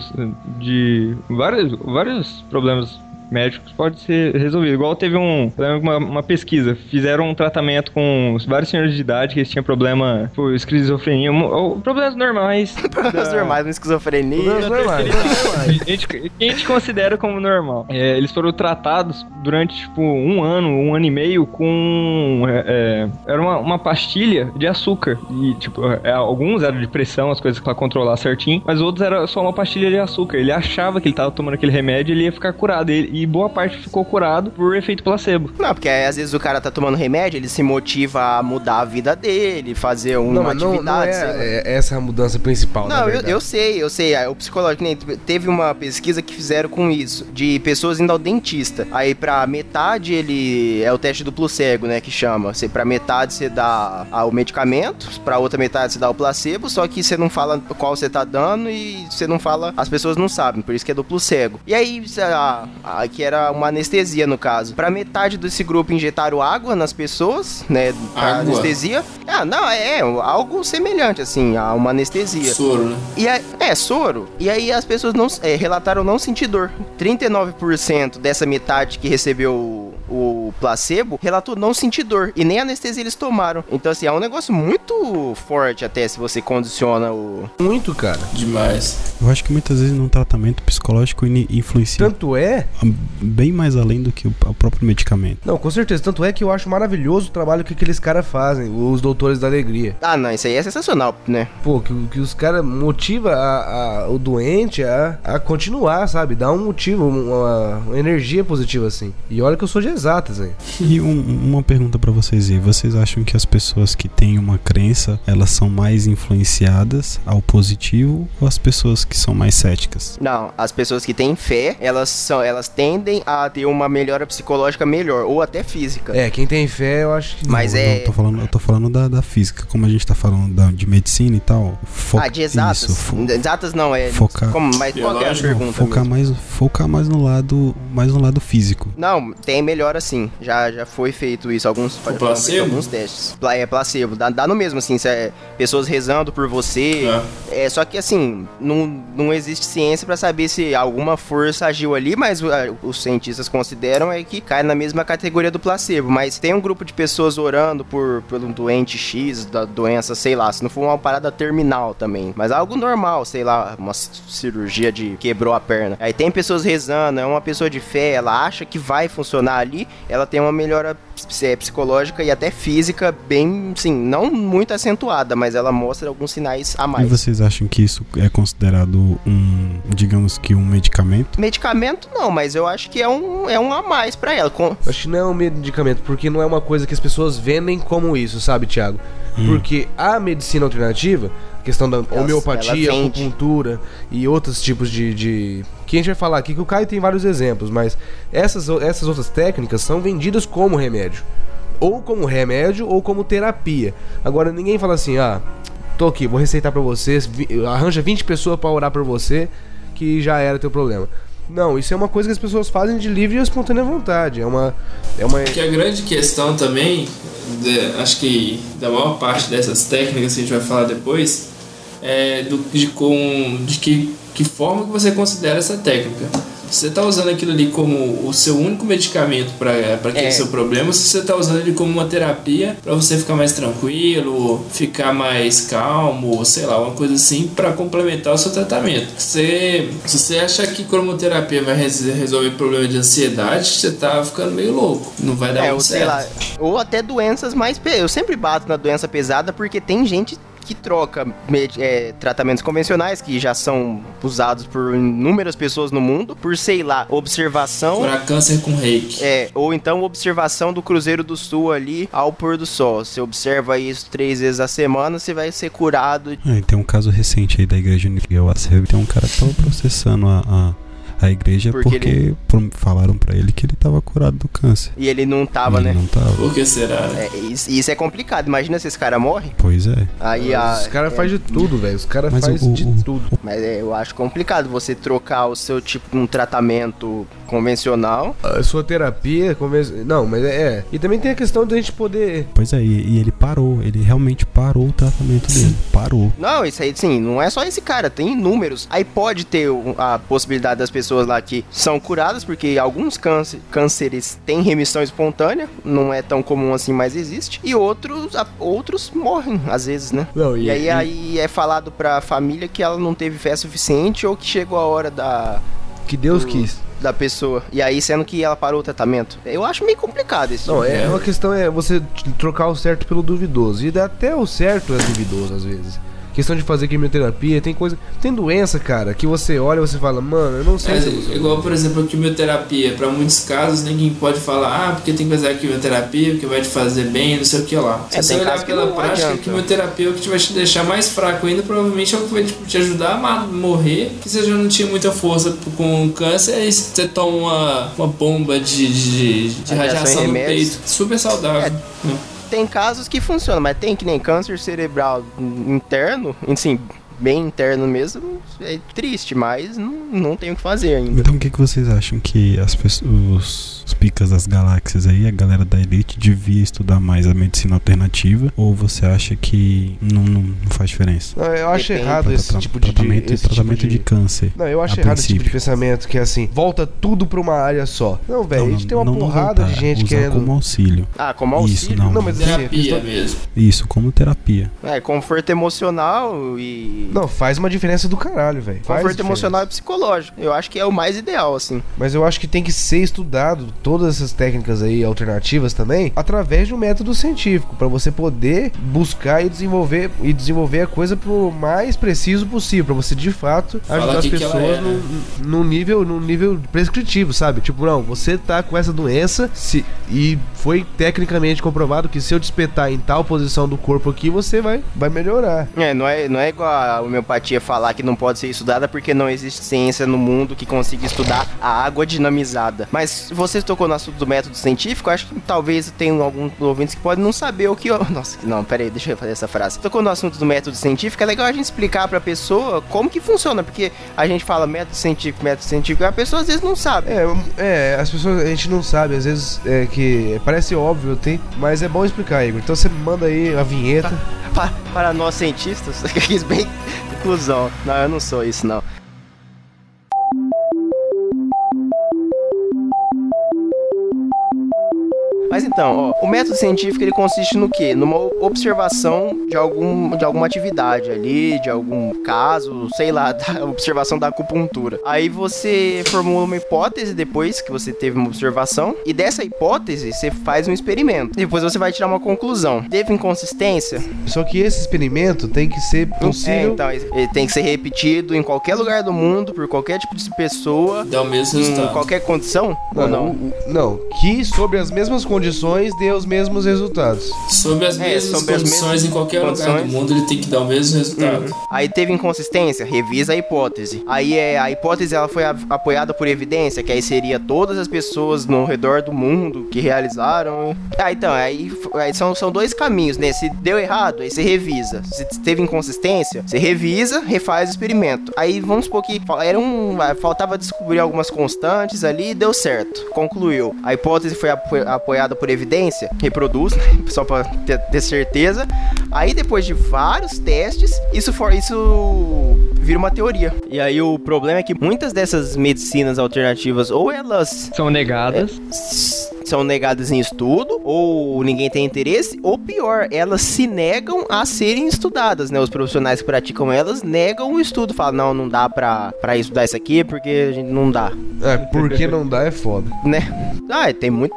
de vários, vários problemas médicos pode ser resolvido. Igual teve um, uma, uma pesquisa, fizeram um tratamento com vários senhores de idade que eles tinham problema, tipo, esquizofrenia, ou problemas normais. Problemas da- normais, uma esquizofrenia. Problemas normais. a gente, que a gente considera como normal. É, eles foram tratados durante, tipo, um ano, um ano e meio com... é, é, era uma, uma pastilha de açúcar. E, tipo, é, alguns eram de pressão, as coisas pra controlar certinho, mas outros era só uma pastilha de açúcar. Ele achava que ele tava tomando aquele remédio e ele ia ficar curado. E, E boa parte ficou curado por efeito placebo. Não, porque aí, às vezes o cara tá tomando remédio, ele se motiva a mudar a vida dele, fazer uma Não, mas não, não atividade. é, sei lá. é essa a mudança principal, na Não, eu, eu sei, eu sei. ah, O psicológico nem teve uma pesquisa que fizeram com isso, de pessoas indo ao dentista. Aí pra metade ele é o teste duplo cego, né, que chama. Você pra metade você dá o medicamento, pra outra metade você dá o placebo, só que você não fala qual você tá dando e você não fala, as pessoas não sabem, por isso que é duplo cego. E aí, a, a, que era uma anestesia no caso. Pra metade desse grupo injetaram água nas pessoas, né, pra Água? anestesia. Ah, não, é, é algo semelhante assim, a uma anestesia. Soro, né? E aí, é, soro. E aí as pessoas não é, relataram não sentir dor. 39% dessa metade que recebeu o, placebo relatou não sentir dor. E nem anestesia eles tomaram. Então, assim, é um negócio muito forte até se você condiciona o. Muito, cara. Demais. Eu acho que muitas vezes num tratamento psicológico influencia Tanto é bem mais além do que o, o próprio medicamento. Não, com certeza. Tanto é que eu acho maravilhoso o trabalho que aqueles caras fazem, os doutores da alegria. Ah, não, isso aí é sensacional, né? Pô, que, que os caras motiva a, a- o doente a, a continuar, sabe? Dá um motivo, uma, uma energia positiva, assim. E olha que eu sou de exatas, hein? E um- uma pergunta pra vocês aí, vocês acham que as pessoas que têm uma crença, elas são mais influenciadas ao positivo ou as pessoas que são mais céticas? Não, as pessoas que têm fé, elas são, elas tendem a ter uma melhora psicológica melhor, ou até física. É, quem tem fé, eu acho que. Mas Não, é- não, tô falando, eu tô falando da, da física, como a gente tá falando da- de medicina e tal. Foca, ah, de exatas. Isso, fo- exatas não, é. focar- Como, mas qual é a pergunta? focar mesmo? mais, focar mais no lado, mais no lado físico. Não, tem melhora sim. Já, já foi feito isso. Alguns, placebo? alguns testes. Pla- É placebo. Dá, dá no mesmo, assim. se é pessoas rezando por você. É. só que assim, não, não existe ciência pra saber se alguma força agiu ali, mas ah, os cientistas consideram é que cai na mesma categoria do placebo. Mas tem um grupo de pessoas orando por, por um doente X da doença, sei lá, se não for uma parada terminal também. Mas algo normal, sei lá, uma cirurgia de quebrou a perna. Aí tem pessoas rezando, é uma pessoa de fé, ela acha que vai funcionar ali, ela tem uma melhora é, psicológica e até física bem, sim, não muito acentuada, mas ela mostra alguns sinais a E mais. vocês acham que isso é considerado um, digamos que um medicamento? Medicamento não, mas eu acho que é um, é um a mais pra ela. Com- Acho que não é um medicamento, porque não é uma coisa que as pessoas vendem como isso, sabe, Thiago? Hum. Porque a medicina alternativa, a questão da homeopatia, acupuntura e outros tipos de, de. Que a gente vai falar aqui, que o Caio tem vários exemplos, mas essas, essas outras técnicas são vendidas como remédio. Ou como remédio ou como terapia. Agora ninguém fala assim, ah, tô aqui, vou receitar pra vocês, vi- arranja 20 pessoas pra orar por você, que já era teu problema. Não, isso é uma coisa que as pessoas fazem de livre e espontânea vontade. É uma. É uma. Que a grande questão também, de- acho que da maior parte dessas técnicas que a gente vai falar depois, é do, de, com, de que, que forma que você considera essa técnica. Se você está usando aquilo ali como o seu único medicamento para aquele É. seu problema, se você está usando ele como uma terapia para você ficar mais tranquilo, ficar mais calmo, sei lá, uma coisa assim para complementar o seu tratamento. Você, se você acha que cromoterapia vai res- resolver problema de ansiedade, você tá ficando meio louco. Não vai dar É, muito ou certo. lá, ou até doenças mais. Eu sempre bato na doença pesada porque tem gente que troca é, tratamentos convencionais que já são usados por inúmeras pessoas no mundo por, sei lá, observação. Curar câncer com reiki. É, ou então observação do Cruzeiro do Sul ali ao pôr do sol. Você observa isso três vezes a semana, você vai ser curado. É, tem um caso recente aí da igreja Acervo, tem um cara que tava processando a, a, a igreja Porque porque, ele- falaram pra ele que ele tava curado do câncer. E ele não tava, E ele né? não tava. Por que será, né? É, isso, isso é complicado. Imagina se esse cara morre. Pois é. Aí a. Os caras é, fazem de tudo, velho. Os caras fazem de o- tudo. Mas é, eu acho complicado você trocar o seu tipo um tratamento convencional. A sua terapia. conven- Não, mas é, é. E também tem a questão da gente poder. Pois é, e, e ele parou, ele realmente parou o tratamento dele. Parou. Não, isso aí, sim, não é só esse cara, tem inúmeros. Aí pode ter a possibilidade das pessoas lá que são curadas, porque alguns câncer, cânceres têm remissão espontânea, não é tão comum assim, mas existe. E outros, a- outros morrem, às vezes, né? Não, E, aí, aí é falado pra família que ela não teve fé suficiente ou que chegou a hora da, Que Deus do- quis. da pessoa. E aí, sendo que ela parou o tratamento. Eu acho meio complicado isso. Não, é uma questão é você trocar o certo pelo duvidoso. E até o certo é duvidoso às vezes. Questão de fazer quimioterapia, tem coisa. Tem doença, cara, que você olha e você fala, mano, eu não sei Mas, se eu igual, por exemplo, a quimioterapia. Para muitos casos, ninguém pode falar, ah, porque tem que fazer a quimioterapia, porque vai te fazer bem, não sei o que lá. Se É, você tem olhar pela prática, a adianta. quimioterapia é o que te vai te deixar mais fraco ainda, provavelmente é o que vai tipo, te ajudar a morrer. Que você já não tinha muita força com câncer, aí você toma uma, uma bomba de, de, de Radiação radiação no peito. Super saudável. né? Tem casos que funcionam, mas tem que nem câncer cerebral interno, assim, bem interno mesmo, é triste, mas não, não tem o que fazer ainda. Então o que, que vocês acham que as pessoas, os picas das galáxias aí, a galera da elite, devia estudar mais a medicina alternativa? Ou você acha que não, não, não faz diferença? Não, eu acho Depende. errado esse Tra- tipo de. tratamento, esse tipo tratamento de... de- câncer. Não, eu acho errado esse tipo de princípio. pensamento que é assim, volta tudo pra uma área só. Não, velho, a gente tem uma não- não porrada voltar, de gente usar querendo. como auxílio. Ah, como auxílio? Isso, não. Não, mas assim, Terapia questão- mesmo. Isso, como terapia. É, conforto emocional e. Não, faz uma diferença do caralho, velho. Conforto diferença. emocional e psicológico. Eu acho que é o mais ideal, assim. Mas eu acho que tem que ser estudado todas essas técnicas aí alternativas também através de um método científico pra você poder buscar e desenvolver e desenvolver a coisa pro mais preciso possível pra você de fato Fala ajudar as pessoas é, num, né? num nível num nível prescritivo, sabe? Tipo, não, você tá com essa doença se, e foi tecnicamente comprovado que se eu te espetar em tal posição do corpo aqui, você vai vai melhorar. É, não é, não é igual a homeopatia falar que não pode ser estudada porque não existe ciência no mundo que consiga estudar a água dinamizada. Mas você tocou no assunto do método científico, acho que talvez tenham alguns ouvintes que podem não saber o que. Nossa, não, pera aí, deixa eu fazer essa frase. Tocou no assunto do método científico, é legal a gente explicar pra pessoa como que funciona, porque a gente fala método científico, método científico, e a pessoa às vezes não sabe. É, é, as pessoas, a gente não sabe, às vezes é que parece óbvio, tem, mas é bom explicar, Igor. Então você manda aí a vinheta. Pa- para nós cientistas, quis bem inclusão. Não, eu não sou isso, não. Mas então, ó, o método científico ele consiste no quê? Numa observação de, algum, de alguma atividade ali, de algum caso, sei lá, da observação da acupuntura. Aí você formula uma hipótese depois que você teve uma observação, e dessa hipótese você faz um experimento. Depois você vai tirar uma conclusão. Teve inconsistência? Só que esse experimento tem que ser É, possível. então, ele tem que ser repetido em qualquer lugar do mundo, por qualquer tipo de pessoa, Dá o mesmo em qualquer condição? não, ou não? não, não, que sobre as mesmas condições dê os mesmos resultados. Sob as É, mesmas condições mesmas em qualquer lugar condições. do mundo, ele tem que dar o mesmo resultado. Uhum. Aí teve inconsistência, revisa a hipótese. Aí é a hipótese ela foi a- apoiada por evidência, que aí seria todas as pessoas no redor do mundo que realizaram. Ah, então, aí, aí são, são dois caminhos, né? Se deu errado, aí você revisa. Se teve inconsistência, você revisa, refaz o experimento. Aí vamos supor que era um, ah, faltava descobrir algumas constantes ali e deu certo. Concluiu. A hipótese foi apo- por evidência, reproduz, né? só pra ter, ter certeza. Aí depois de vários testes, isso for isso vira uma teoria. E aí o problema é que muitas dessas medicinas alternativas ou elas São negadas. s- são negadas em estudo, ou ninguém tem interesse, ou pior, elas se negam a serem estudadas, né? Os profissionais que praticam elas negam o estudo, falam, não, não dá pra, pra estudar isso aqui porque a gente não dá, É, porque não dá é foda. né? Ah, tem muito.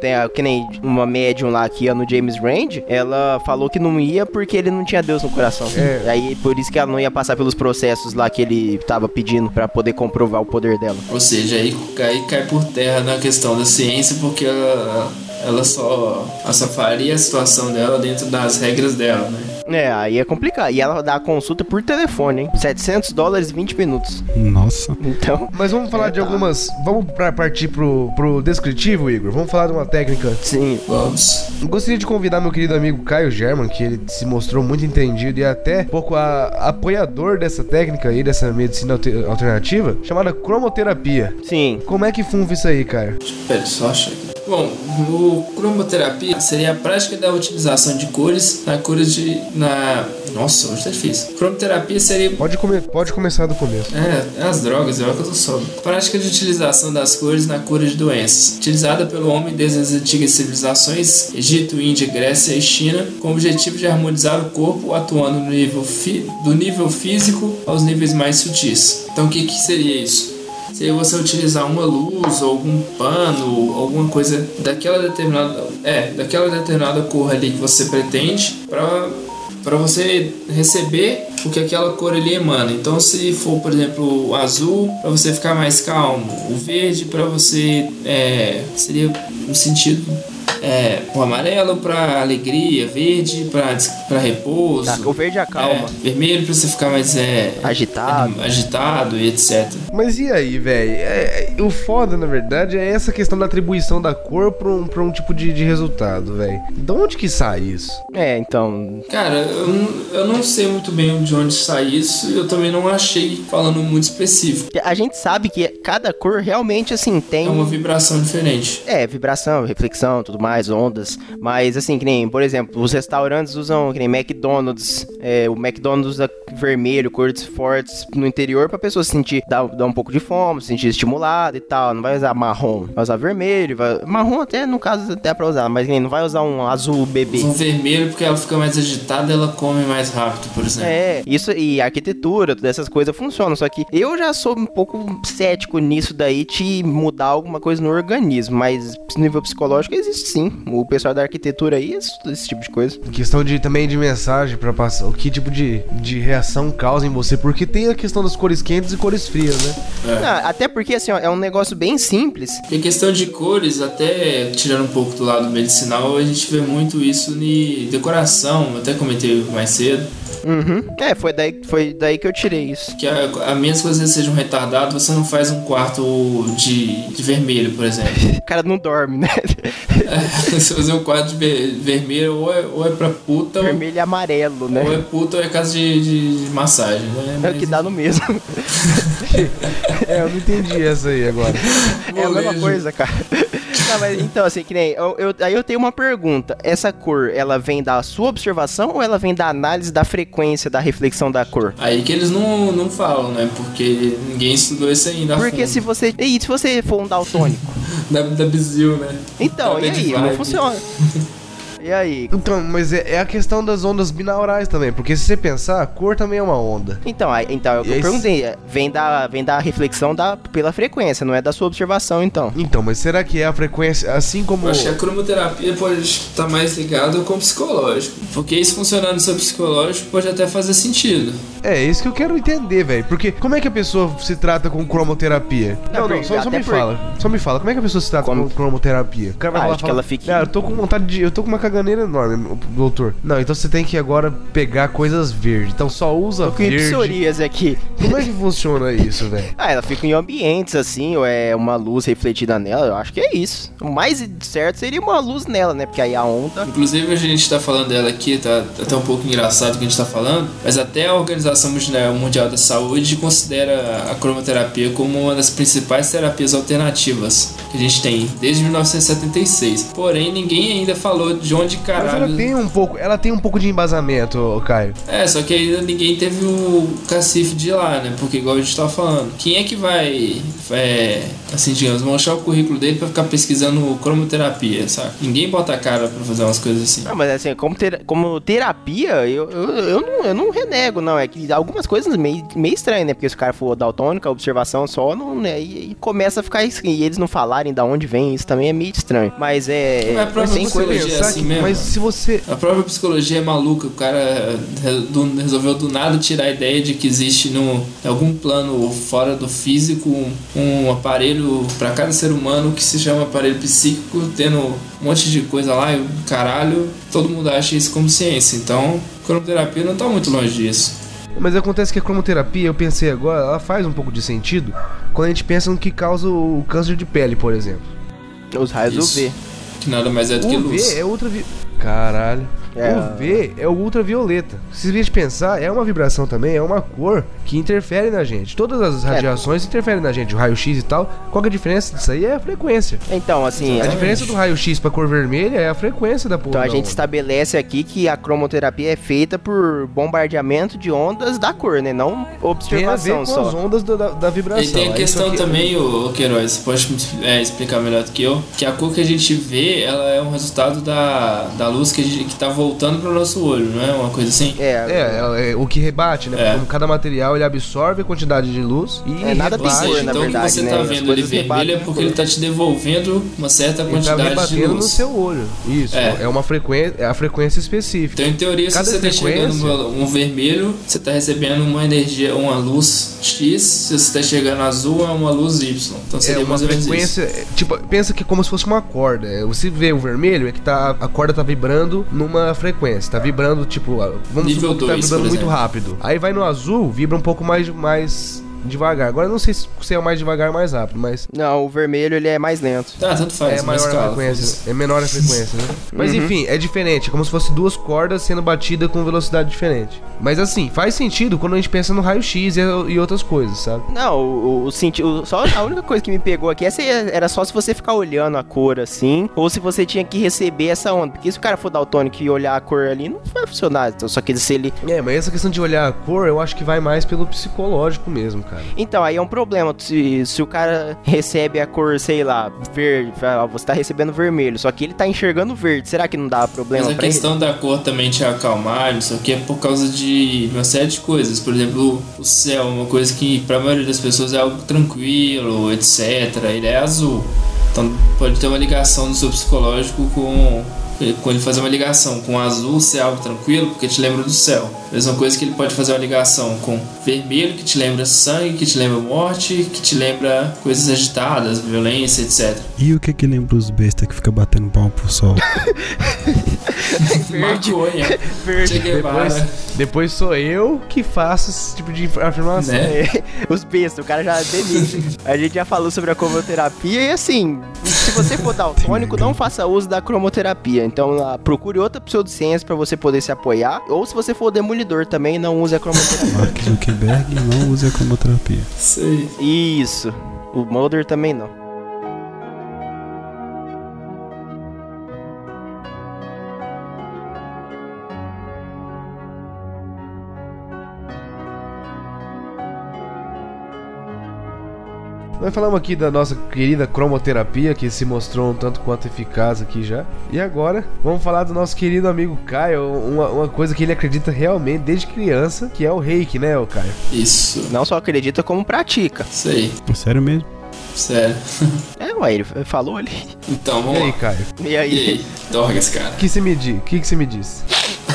Tem a, que nem uma médium lá aqui, no James Rand, ela falou que não ia porque ele não tinha Deus no coração. É. Aí por isso que ela não ia passar pelos processos lá que ele tava pedindo pra poder comprovar o poder dela. Ou seja, aí, aí cai por terra na questão da ciência, porque ela, ela só, ela só faria a situação dela dentro das regras dela, né? É, aí é complicado. E ela dá a consulta por telefone, hein? 700 dólares 20 minutos. Nossa. Então, Mas vamos falar É, de tá. algumas. Vamos pra partir pro, pro descritivo, Igor. Vamos falar de uma técnica. sim. Vamos. Gostaria de convidar meu querido amigo Caio German, que ele se mostrou muito entendido e até um pouco a- apoiador dessa técnica aí, dessa medicina alter- alternativa, chamada cromoterapia. Sim. Como é que funfa isso aí, Caio? Pera, só aqui. Bom, o cromoterapia seria a prática da utilização de cores na cura de. na. Nossa, hoje tá difícil. Cromoterapia seria Pode, come- pode começar do começo. É, as drogas, é o que eu tô sob. Prática de utilização das cores na cura de doenças. Utilizada pelo homem desde as antigas civilizações, Egito, Índia, Grécia e China, com o objetivo de harmonizar o corpo, atuando no nível fi- do nível físico aos níveis mais sutis. Então, o que, que seria isso? Seria você utilizar uma luz, ou algum pano, alguma coisa daquela determinada, é, daquela determinada cor ali que você pretende, para para você receber o que aquela cor ali emana. Então, se for, por exemplo, o azul, para você ficar mais calmo, o verde para você é, seria no sentido é, o amarelo para alegria, verde para repouso. Tá, o verde acalma. É, vermelho para você ficar mais é, agitado. agitado e etc. Mas e aí, velho? É, é, o foda, na verdade, é essa questão da atribuição da cor pra um, pra um tipo de, de resultado, velho. De onde que sai isso? É, então. Cara, eu, não- eu não sei muito bem de onde sai isso e eu também não achei falando muito específico. A gente sabe que cada cor realmente, assim, tem. É uma vibração diferente. É, vibração, reflexão, tudo mais, ondas. Mas assim, que nem, por exemplo, os restaurantes usam, que nem McDonald's, é, o McDonald's usa vermelho, cores fortes no interior pra pessoa se sentir, dar, dar um pouco de fome, se sentir estimulada e tal. Não vai usar marrom, vai usar vermelho, vai... marrom até, no caso, até pra usar, mas que nem, não vai usar um azul bebê. Um vermelho porque ela fica mais agitada ela come mais rápido, por exemplo. É, isso e arquitetura, todas essas coisas funcionam. Só que eu já sou um pouco cético nisso daí de mudar alguma coisa no organismo. Mas no nível psicológico existe sim. O pessoal da arquitetura aí estuda esse tipo de coisa. Questão de também de mensagem pra passar. O que tipo de, de reação causa em você? Porque tem a questão das cores quentes e cores frias, né? Ah, até porque assim, ó, é um negócio bem simples. Em questão de cores, até tirando um pouco do lado medicinal, a gente vê muito isso em decoração, eu até comentei mais cedo. Uhum. É, foi daí, foi daí que eu tirei isso. Que a, a menos que você seja um retardado, você não faz um quarto de, de vermelho, por exemplo. O cara não dorme, né? Se fazer um quarto de ver- vermelho, ou é, ou é pra puta, ou, Vermelho e amarelo, né? ou é puta, ou é casa de, de, de massagem, né? É o que dá no mesmo. É, eu não entendi essa aí agora. É a mesma coisa, cara. Não, mas então, assim, que nem. Eu, eu- aí eu tenho uma pergunta. Essa cor, ela vem da sua observação ou ela vem da análise da frequência da reflexão da cor? Aí que eles não, não falam, né? Porque ninguém estudou isso ainda. Porque fundo. se você. E se você for um daltônico? Da, da Bizil, né? Então, Da e aí? Não Vibe. funciona. E aí? Então, mas é, é a questão das ondas binaurais também. Porque se você pensar, a cor também é uma onda. Então, aí, então é o que eu aí, perguntei. é, Vem da, vem da reflexão da, pela frequência, não é da sua observação, então. Então, mas será que é a frequência, assim como. Eu acho que a cromoterapia pode estar mais ligada com o psicológico. Porque isso funcionando no seu psicológico pode até fazer sentido. É, isso que eu quero entender, velho. Porque como é que a pessoa se trata com cromoterapia? Não, Não, não, só, só me por- fala. Só me fala, como é que a pessoa se trata Como- com cromoterapia? O cara vai Ah, lá acho que falar, ela fica- Ah, eu tô com vontade de. Eu tô com uma caganeira enorme, doutor. Não, então você tem que agora pegar coisas verdes. Então só usa Tô com verde. psoríase aqui. Como é que funciona isso, velho? Ah, ela fica em ambientes assim, ou é uma luz refletida nela, eu acho que é isso. O mais certo seria uma luz nela, né? Porque aí a onda. Inclusive a gente tá falando dela aqui, tá até um pouco engraçado o que a gente tá falando, mas até a Organização Mundial Mundial da Saúde considera a cromoterapia como uma das principais terapias alternativas que a gente tem desde 1976. Porém, ninguém ainda falou de onde Mas ela caralho. tem um pouco, ela tem um pouco de embasamento, Caio. É, só que ainda ninguém teve o cacife de lá, né? Porque igual a gente tava falando, quem é que vai, é, assim, digamos, manchar o currículo dele pra ficar pesquisando cromoterapia, sabe? Ninguém bota a cara pra fazer umas coisas assim. Não, mas assim, como, ter- como terapia, eu, eu, eu, não, eu não renego, não. É que algumas coisas meio, meio estranhas, né? Porque se o cara for daltônico, a observação só, não, né? E, e começa a ficar assim. E eles não falarem da onde vem, isso também é meio estranho. Mas é. Mas a própria tem coisa. psicologia é assim mas se você. A própria psicologia é maluca, o cara do- resolveu do nada tirar a ideia de que existe no em algum plano fora do físico um, um aparelho para cada ser humano que se chama aparelho psíquico, tendo um monte de coisa lá e o caralho, todo mundo acha isso como ciência. Então, cromoterapia não tá muito longe disso. Mas acontece que a cromoterapia, eu pensei agora, ela faz um pouco de sentido quando a gente pensa no que causa o câncer de pele, por exemplo. Os raios Isso. UV. Que nada mais é do que O luz. É ultravi... Caralho. É. O V é o ultravioleta. Se a gente pensar, é uma vibração também, é uma cor que interfere na gente. Todas as É. radiações interferem na gente, o raio-x e tal. Qual que é a diferença disso aí? É a frequência. Então, assim. A é- diferença do raio-x pra cor vermelha é a frequência da porra. Então a gente onda. estabelece aqui que a cromoterapia é feita por bombardeamento de ondas da cor, né? Não tem a ver observação com só. as ondas da, da, da vibração. E tem a Aí questão que- também, o, Queiroz, você pode é, explicar melhor do que eu, que a cor que a gente vê, ela é um resultado da, da luz que, a gente, que tá voltando pro nosso olho, não é uma coisa assim? É, É, é, é o que rebate, né? É. Como cada material ele absorve a quantidade de luz e É, nada tem rebate. cor, na então o que você né? tá vendo ali coisas vermelho é porque ele tá te devolvendo uma certa Ele tá quantidade de rebatendo no luz. seu olho. Isso. É. É, uma frequência, é a frequência específica. Então, em teoria, Cada se você tá frequência- chegando um vermelho, você tá recebendo uma energia, uma luz X. Se você tá chegando azul, é uma luz Y. Então É seria uma mais ou menos isso. frequência. é, Tipo, pensa que é como se fosse uma corda. É, Você vê o vermelho, é que tá, a corda tá vibrando numa frequência. Tá vibrando, tipo, vamos Nível supor que tá dois, vibrando muito rápido. Aí vai no azul, vibra um pouco mais, mais devagar. Agora eu não sei se é mais devagar ou mais rápido, mas Não, o vermelho ele é mais lento. Tá, tanto faz. é maior a frequência. É menor a frequência, né? Mas Uhum. enfim, é diferente. É como se fosse duas cordas sendo batidas com velocidade diferente. Mas assim, faz sentido quando a gente pensa no raio-x e, e outras coisas, sabe? Não, o, o, o senti- o- só a única coisa que me pegou aqui é se- era só se você ficar olhando a cor assim, ou se você tinha que receber essa onda. Porque se o cara for daltônico e olhar a cor ali, não vai funcionar. Então, só que se ele. É, mas essa questão de olhar a cor, eu acho que vai mais pelo psicológico mesmo, cara. Então, aí é um problema. Se, se o cara recebe a cor, sei lá, verde, você tá recebendo vermelho, só que ele tá enxergando verde. Será que não dá problema Mas a questão da cor também te acalmar, não sei o que, é por causa de uma série de coisas. Por exemplo, o céu, uma coisa que pra maioria das pessoas é algo tranquilo, etc. Ele é azul. Então pode ter uma ligação no seu psicológico com. Quando ele fazer uma ligação com azul ser algo tranquilo, porque te lembra do céu. Mesma coisa que ele pode fazer uma ligação com vermelho, que te lembra sangue, que te lembra morte, que te lembra coisas agitadas, violência, etc. E o que que lembra os bestas que fica batendo palma pro sol? Maconha, Che Guevara. Depois, depois sou eu que faço esse tipo de afirmação. Né? É, os bestas, o cara já demite. A gente já falou sobre a cromoterapia e assim, se você for daltônico, não faça uso da cromoterapia. Então, ah, procure outra pseudociência pra você poder se apoiar. Ou se você for demolidor também, não use a cromoterapia. Mark Zuckerberg não usa cromoterapia. Isso aí. Isso. O Mulder também não. Nós falamos aqui da nossa querida cromoterapia, que se mostrou um tanto quanto eficaz aqui já. E agora, vamos falar do nosso querido amigo Caio, uma, uma coisa que ele acredita realmente desde criança, que é o reiki, né, o Caio? Isso. Não só acredita, como pratica. Isso aí. É Sério mesmo? Sério. É, ué, ele falou ali. Então, E vamos aí, lá. Caio? E E aí? aí? Dorgas, cara. O que você me diz? O que que você me diz?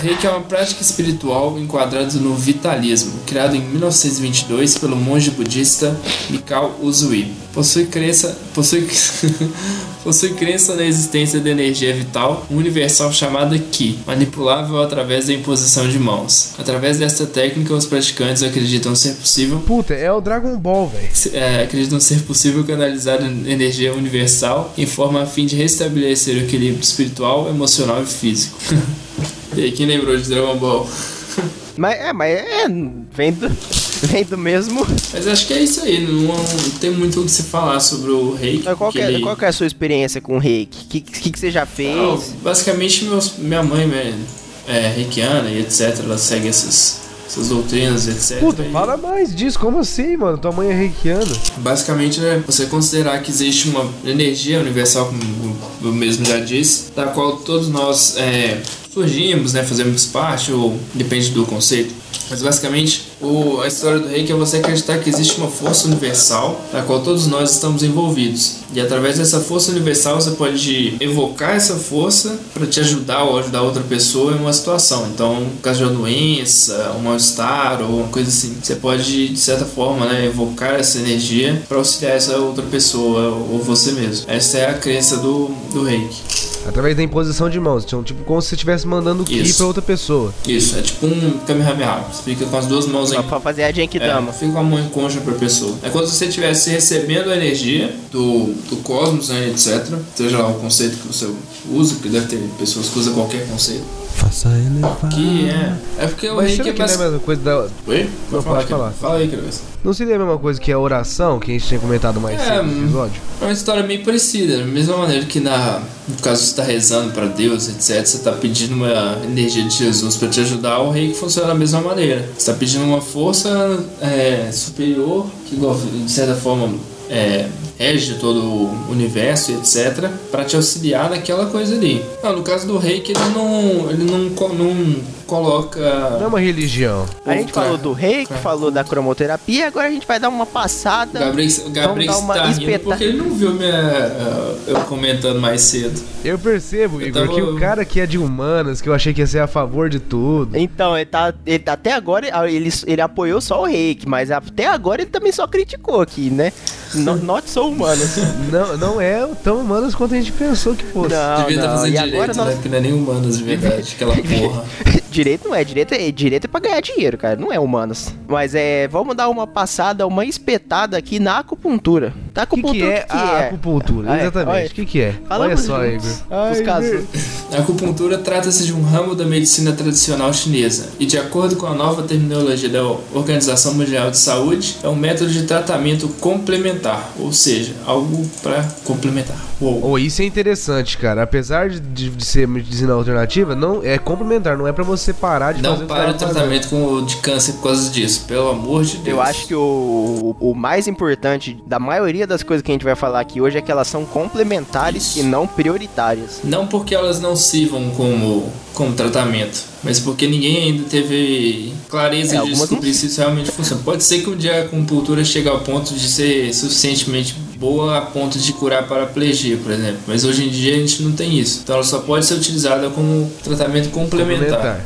Reiki é uma prática espiritual enquadrada no vitalismo, criado em 1922 pelo monge budista Mikao Usui. Possui crença, possui, possui crença na existência da energia vital universal chamada Ki, manipulável através da imposição de mãos. Através desta técnica, os praticantes acreditam ser possível Puta, é o Dragon Ball, velho. é, acreditam ser possível canalizar energia universal em forma a fim de restabelecer o equilíbrio espiritual, emocional e físico. e aí, quem lembrou de Dragon Ball? Mas é, mas é. Vem do, vem do mesmo. Mas acho que é isso aí, não, não tem muito o que se falar sobre o reiki. Mas qual, que é, ele- qual que é a sua experiência com o reiki? O que, que, que você já fez? Não, basicamente, meus, minha mãe né, é reikiana e etc. Ela segue essas, essas doutrinas e etc. Puta, E- fala mais disso. Como assim, mano? Tua mãe é reikiana. Basicamente, né, você considerar que existe uma energia universal, como eu mesmo já disse, da qual todos nós é, surgimos, né, fazemos parte, ou depende do conceito. Mas basicamente, o, a história do reiki é você acreditar que existe uma força universal da qual todos nós estamos envolvidos. E através dessa força universal você pode evocar essa força para te ajudar ou ajudar outra pessoa em uma situação. Então, no caso de uma doença, um mal-estar ou uma coisa assim, você pode, de certa forma, né, evocar essa energia para auxiliar essa outra pessoa ou você mesmo. Essa é a crença do, do reiki. Através da imposição de mãos. Então, tipo, como se você estivesse mandando ki Isso. pra outra pessoa. Isso, é tipo um Kamehameha. Você fica com as duas mãos em pra fazer a Genkidama. É, fica com a mão em concha pra pessoa. É quando você estivesse recebendo a energia do, do cosmos, né, etc. Seja lá o conceito que você usa, que deve ter pessoas que usam qualquer conceito. Faça elevar. Que é. É porque o Mas reiki é que não é a mesma coisa da. Oi? Não, falar, pode falar. Fala aí, Cris. Não seria a mesma coisa que a oração que a gente tinha comentado mais É, cedo no hum. episódio? É uma história meio parecida, da mesma maneira que na, no caso você está rezando para Deus, etc, você está pedindo uma energia de Jesus para te ajudar, o reiki funciona da mesma maneira. Você está pedindo uma força é, superior que, igual, de certa forma, é, rege todo o universo e etc, para te auxiliar naquela coisa ali. Não, no caso do reiki, ele não, ele não, não coloca. Não é uma religião. A gente falou do reiki, falou da cromoterapia, agora a gente vai dar uma passada. O Gabriel, o Gabriel Vamos dar uma está rindo porque ele não viu minha, ah, eu comentando mais cedo. Eu percebo, Eu Igor, tava- que o cara que é de humanas, que eu achei que ia ser a favor de tudo. Então, ele tá, ele- até agora ele, ele apoiou só o reiki, mas até agora ele também só criticou aqui, né? No- Not so humano. Não, não é tão humanas quanto a gente pensou que fosse. Não, Devia estar não. fazendo E agora direito, nós... né? Porque não é nem humanas de verdade, aquela porra. Direito não é, direito é, direito é pra ganhar dinheiro, cara, não é humanas. Mas é, vamos dar uma passada, uma espetada aqui na acupuntura. Tá O que, acupuntura, que é a acupuntura? É, Exatamente. O que, que é? Falamos Olha só, juntos. Igor. Os Ai, casos. A acupuntura trata-se de um ramo da medicina tradicional chinesa e, de acordo com a nova terminologia da Organização Mundial de Saúde, é um método de tratamento complementar, ou seja, algo para complementar. Uou. Oh, isso é interessante, cara. Apesar de, de- de ser medicina alternativa, não é complementar, não é pra você parar de Não fazer para o você tratamento com, de câncer por causa disso, pelo amor de Deus. Eu acho que o, o mais importante da maioria das coisas que a gente vai falar aqui hoje é que elas são complementares e não prioritárias. Não porque elas não sirvam como, como tratamento, mas porque ninguém ainda teve clareza É, de descobrir não- se isso realmente funciona. Pode ser que um dia a acupuntura chegue ao ponto de ser suficientemente boa a ponto de curar paraplegia, por exemplo. Mas hoje em dia a gente não tem isso. Então ela só pode ser utilizada como tratamento complementar. complementar.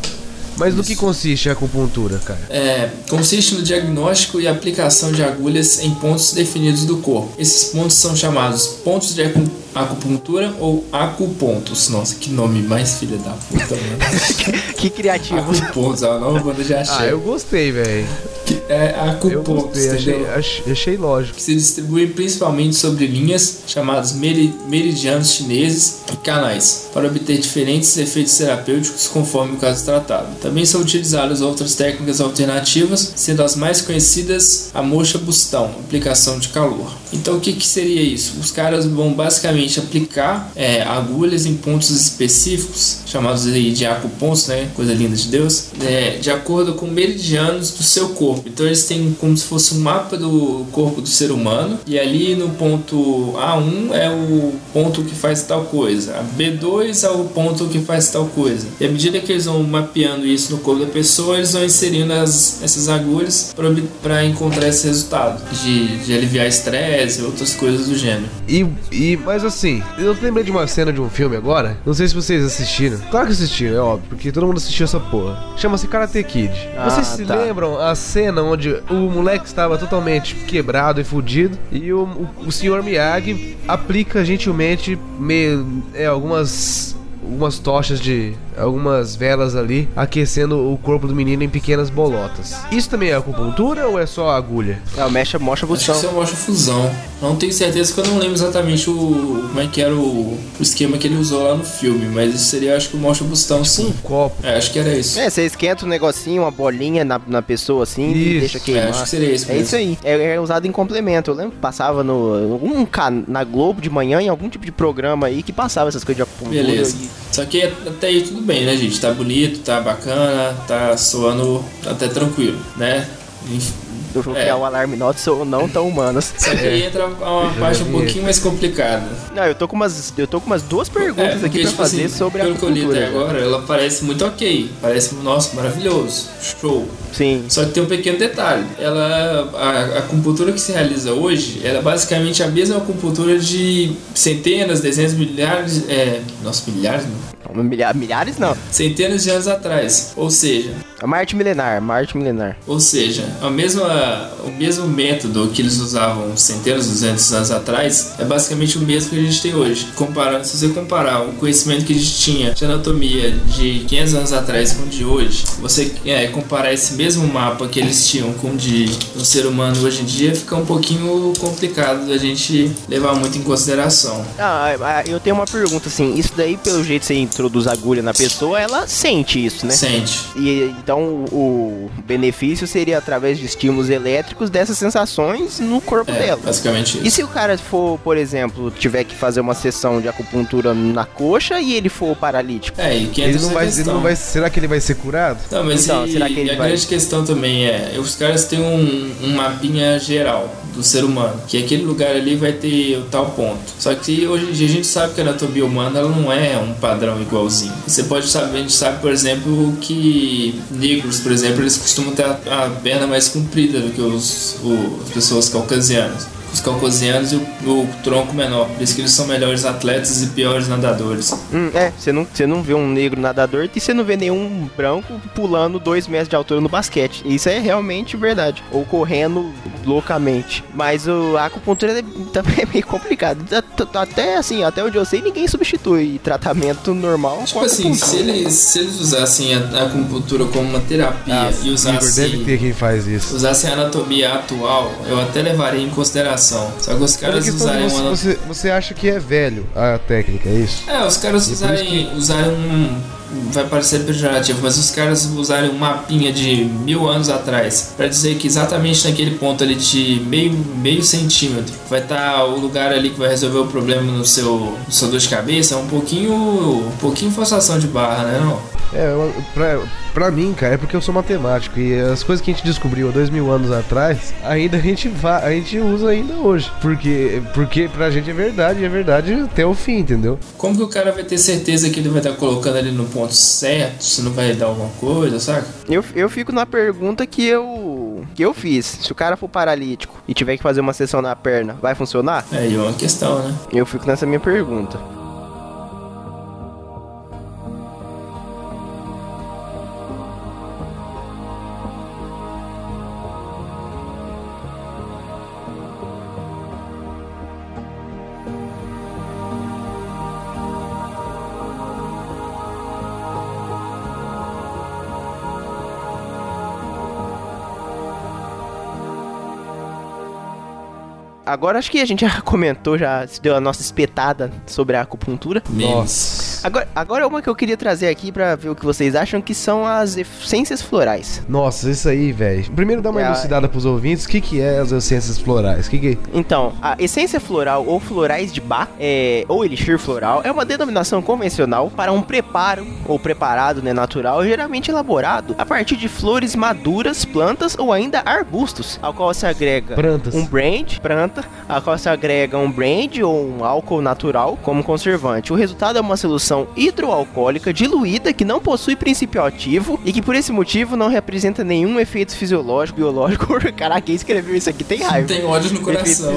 Mas no que consiste a acupuntura, cara? É, consiste no diagnóstico e aplicação de agulhas em pontos definidos do corpo. Esses pontos são chamados pontos de acu- acupuntura ou acupontos. Nossa, que nome mais filha da puta, mano. Que criativo. acupontos, é uma nova banda de axé. Ah, eu gostei, velho. Que é Eu acupontos, gostei, entendeu? achei, achei lógico. que se distribuem principalmente sobre linhas chamadas meri- meridianos chineses e canais, para obter diferentes efeitos terapêuticos conforme o caso tratado. Também são utilizadas outras técnicas alternativas, sendo as mais conhecidas a mocha bustão, aplicação de calor. Então o que, que seria isso? Os caras vão basicamente aplicar é, agulhas em pontos específicos, chamados de acupontos, né? Coisa linda de Deus, é, de acordo com meridianos do seu corpo. Então eles têm como se fosse um mapa do corpo do ser humano, e ali no ponto A1 é o ponto que faz tal coisa, a B2 é o ponto que faz tal coisa. E à medida que eles vão mapeando isso no corpo da pessoa, eles vão inserindo as, essas agulhas para encontrar esse resultado, de, de aliviar estresse e outras coisas do gênero. E, e, mas assim, eu lembrei de uma cena de um filme agora. Não sei se vocês assistiram. Claro que assistiram, é óbvio, porque todo mundo assistiu essa porra. Chama-se Karate Kid. Ah, vocês se tá. lembram a cena onde o moleque estava totalmente quebrado e fudido e o, o, o senhor Miyagi aplica gentilmente me, é, algumas algumas tochas de algumas velas ali aquecendo o corpo do menino em pequenas bolotas. Isso também é acupuntura ou é só agulha? É, o mecha mocha Acho que isso é fusão. Não tenho certeza que eu não lembro exatamente o como é que era o, o esquema que ele usou lá no filme, mas isso seria acho que o Mocha Bustão Um sim. copo. É, acho que era isso. É, você esquenta um negocinho, uma bolinha na, na pessoa assim e Isso. deixa É, queimar. acho que seria isso É isso aí. É, é usado em complemento. Eu lembro que passava no algum can- na Globo de manhã em algum tipo de programa aí que passava essas coisas de acupuntura. Beleza. e- Só que até aí tudo bem, né, gente? Tá bonito, tá bacana, tá soando até tranquilo, né? Enfim, Eu vou É. criar um alarme not so, não tão. Só que aí entra uma parte um pouquinho mais complicada. Não, eu tô com umas, eu tô com umas duas perguntas É, aqui pra tipo fazer assim, sobre a pelo que eu li até agora, ela parece muito ok. Parece, nossa, maravilhoso. Show. Sim. Só que tem um pequeno detalhe. Ela, a, a acupuntura que se realiza hoje, ela é basicamente a mesma acupuntura de centenas, dezenas, milhares, é, nossa, milhares, não. Milha- milhares não. centenas de anos atrás. Ou seja, A Marte milenar, Marte milenar. ou seja, a mesma, o mesmo método que eles usavam centenas, duzentos anos atrás é basicamente o mesmo que a gente tem hoje. Comparando, se você comparar o conhecimento que a gente tinha de anatomia de 500 anos atrás com o de hoje, você é, comparar esse mesmo mapa que eles tinham com o de um ser humano hoje em dia, fica um pouquinho complicado da gente levar muito em consideração. Ah, ah, eu tenho uma pergunta assim, isso daí pelo jeito você introduz agulha na pessoa, ela sente isso, né? Sente. E então o benefício seria através de estímulos elétricos dessas sensações no corpo É, dela. basicamente E isso. se o cara for, por exemplo, tiver que fazer uma sessão de acupuntura na coxa e ele for paralítico? É, e que Ele entra não vai, ele não vai. Será que ele vai ser curado? Não, mas Então, e, será que ele e a vai- grande questão também é, os caras têm um, um mapinha geral do ser humano, que aquele lugar ali vai ter o tal ponto. Só que hoje em dia a gente sabe que a anatomia humana ela não é um padrão igualzinho. Você pode saber, a gente sabe, por exemplo, que negros, por exemplo, eles costumam ter a, a perna mais comprida do que os, o, as pessoas caucasianas os caucasianos e o, o, tronco menor. Por isso que eles são melhores atletas e piores nadadores. Hum, é, você não, você não vê um negro nadador e você não vê nenhum branco pulando dois metros de altura no basquete. Isso é realmente verdade. Ou correndo loucamente. Mas o, a acupuntura é, também é meio complicado. Até assim, até onde eu sei, ninguém substitui tratamento normal. Tipo assim, se eles, se eles usassem a, a acupuntura como uma terapia ah, e usassem. Deve ter quem faz isso. Usassem a anatomia atual, eu até levaria em consideração só que os caras usarem você, uma... você, você acha que é velho a técnica, é isso? É, os caras usarem, que... usarem um vai parecer pejorativo, mas os caras usarem um mapinha de mil anos atrás para dizer que exatamente naquele ponto ali de meio, meio centímetro vai estar tá o lugar ali que vai resolver o problema no seu, no seu dor de cabeça, é um pouquinho, um pouquinho forçação de barra, né? Não? É, pra, pra mim, cara, é porque eu sou matemático e as coisas que a gente descobriu há dois mil anos atrás, ainda a gente, va a gente usa ainda hoje. Porque, porque pra gente é verdade, é verdade até o fim, entendeu? Como que o cara vai ter certeza que ele vai estar tá colocando ali no ponto certo, se não vai dar alguma coisa, saca? Eu, eu fico na pergunta que eu que eu fiz. Se o cara for paralítico e tiver que fazer uma sessão na perna, vai funcionar? É, é uma questão, né? Eu fico nessa minha pergunta. Agora acho que a gente já comentou, já deu a nossa espetada sobre a acupuntura. Nossa. Agora, agora uma que eu queria trazer aqui para ver o que vocês acham que são as essências florais. Nossa, isso aí, velho. Primeiro dá uma é, elucidada pros ouvintes, o que que é as essências florais? Que que... Então, a essência floral ou florais de Bach, é, ou elixir floral, é uma denominação convencional para um preparo ou preparado né, natural, geralmente elaborado a partir de flores maduras, plantas ou ainda arbustos, ao qual se agrega Plantas. um brand, planta, a qual se agrega um brand ou um álcool natural como conservante. O resultado é uma solução hidroalcoólica diluída que não possui princípio ativo e que por esse motivo não representa nenhum efeito fisiológico, biológico. Caraca, quem escreveu isso aqui tem raiva. Tem ódio no coração.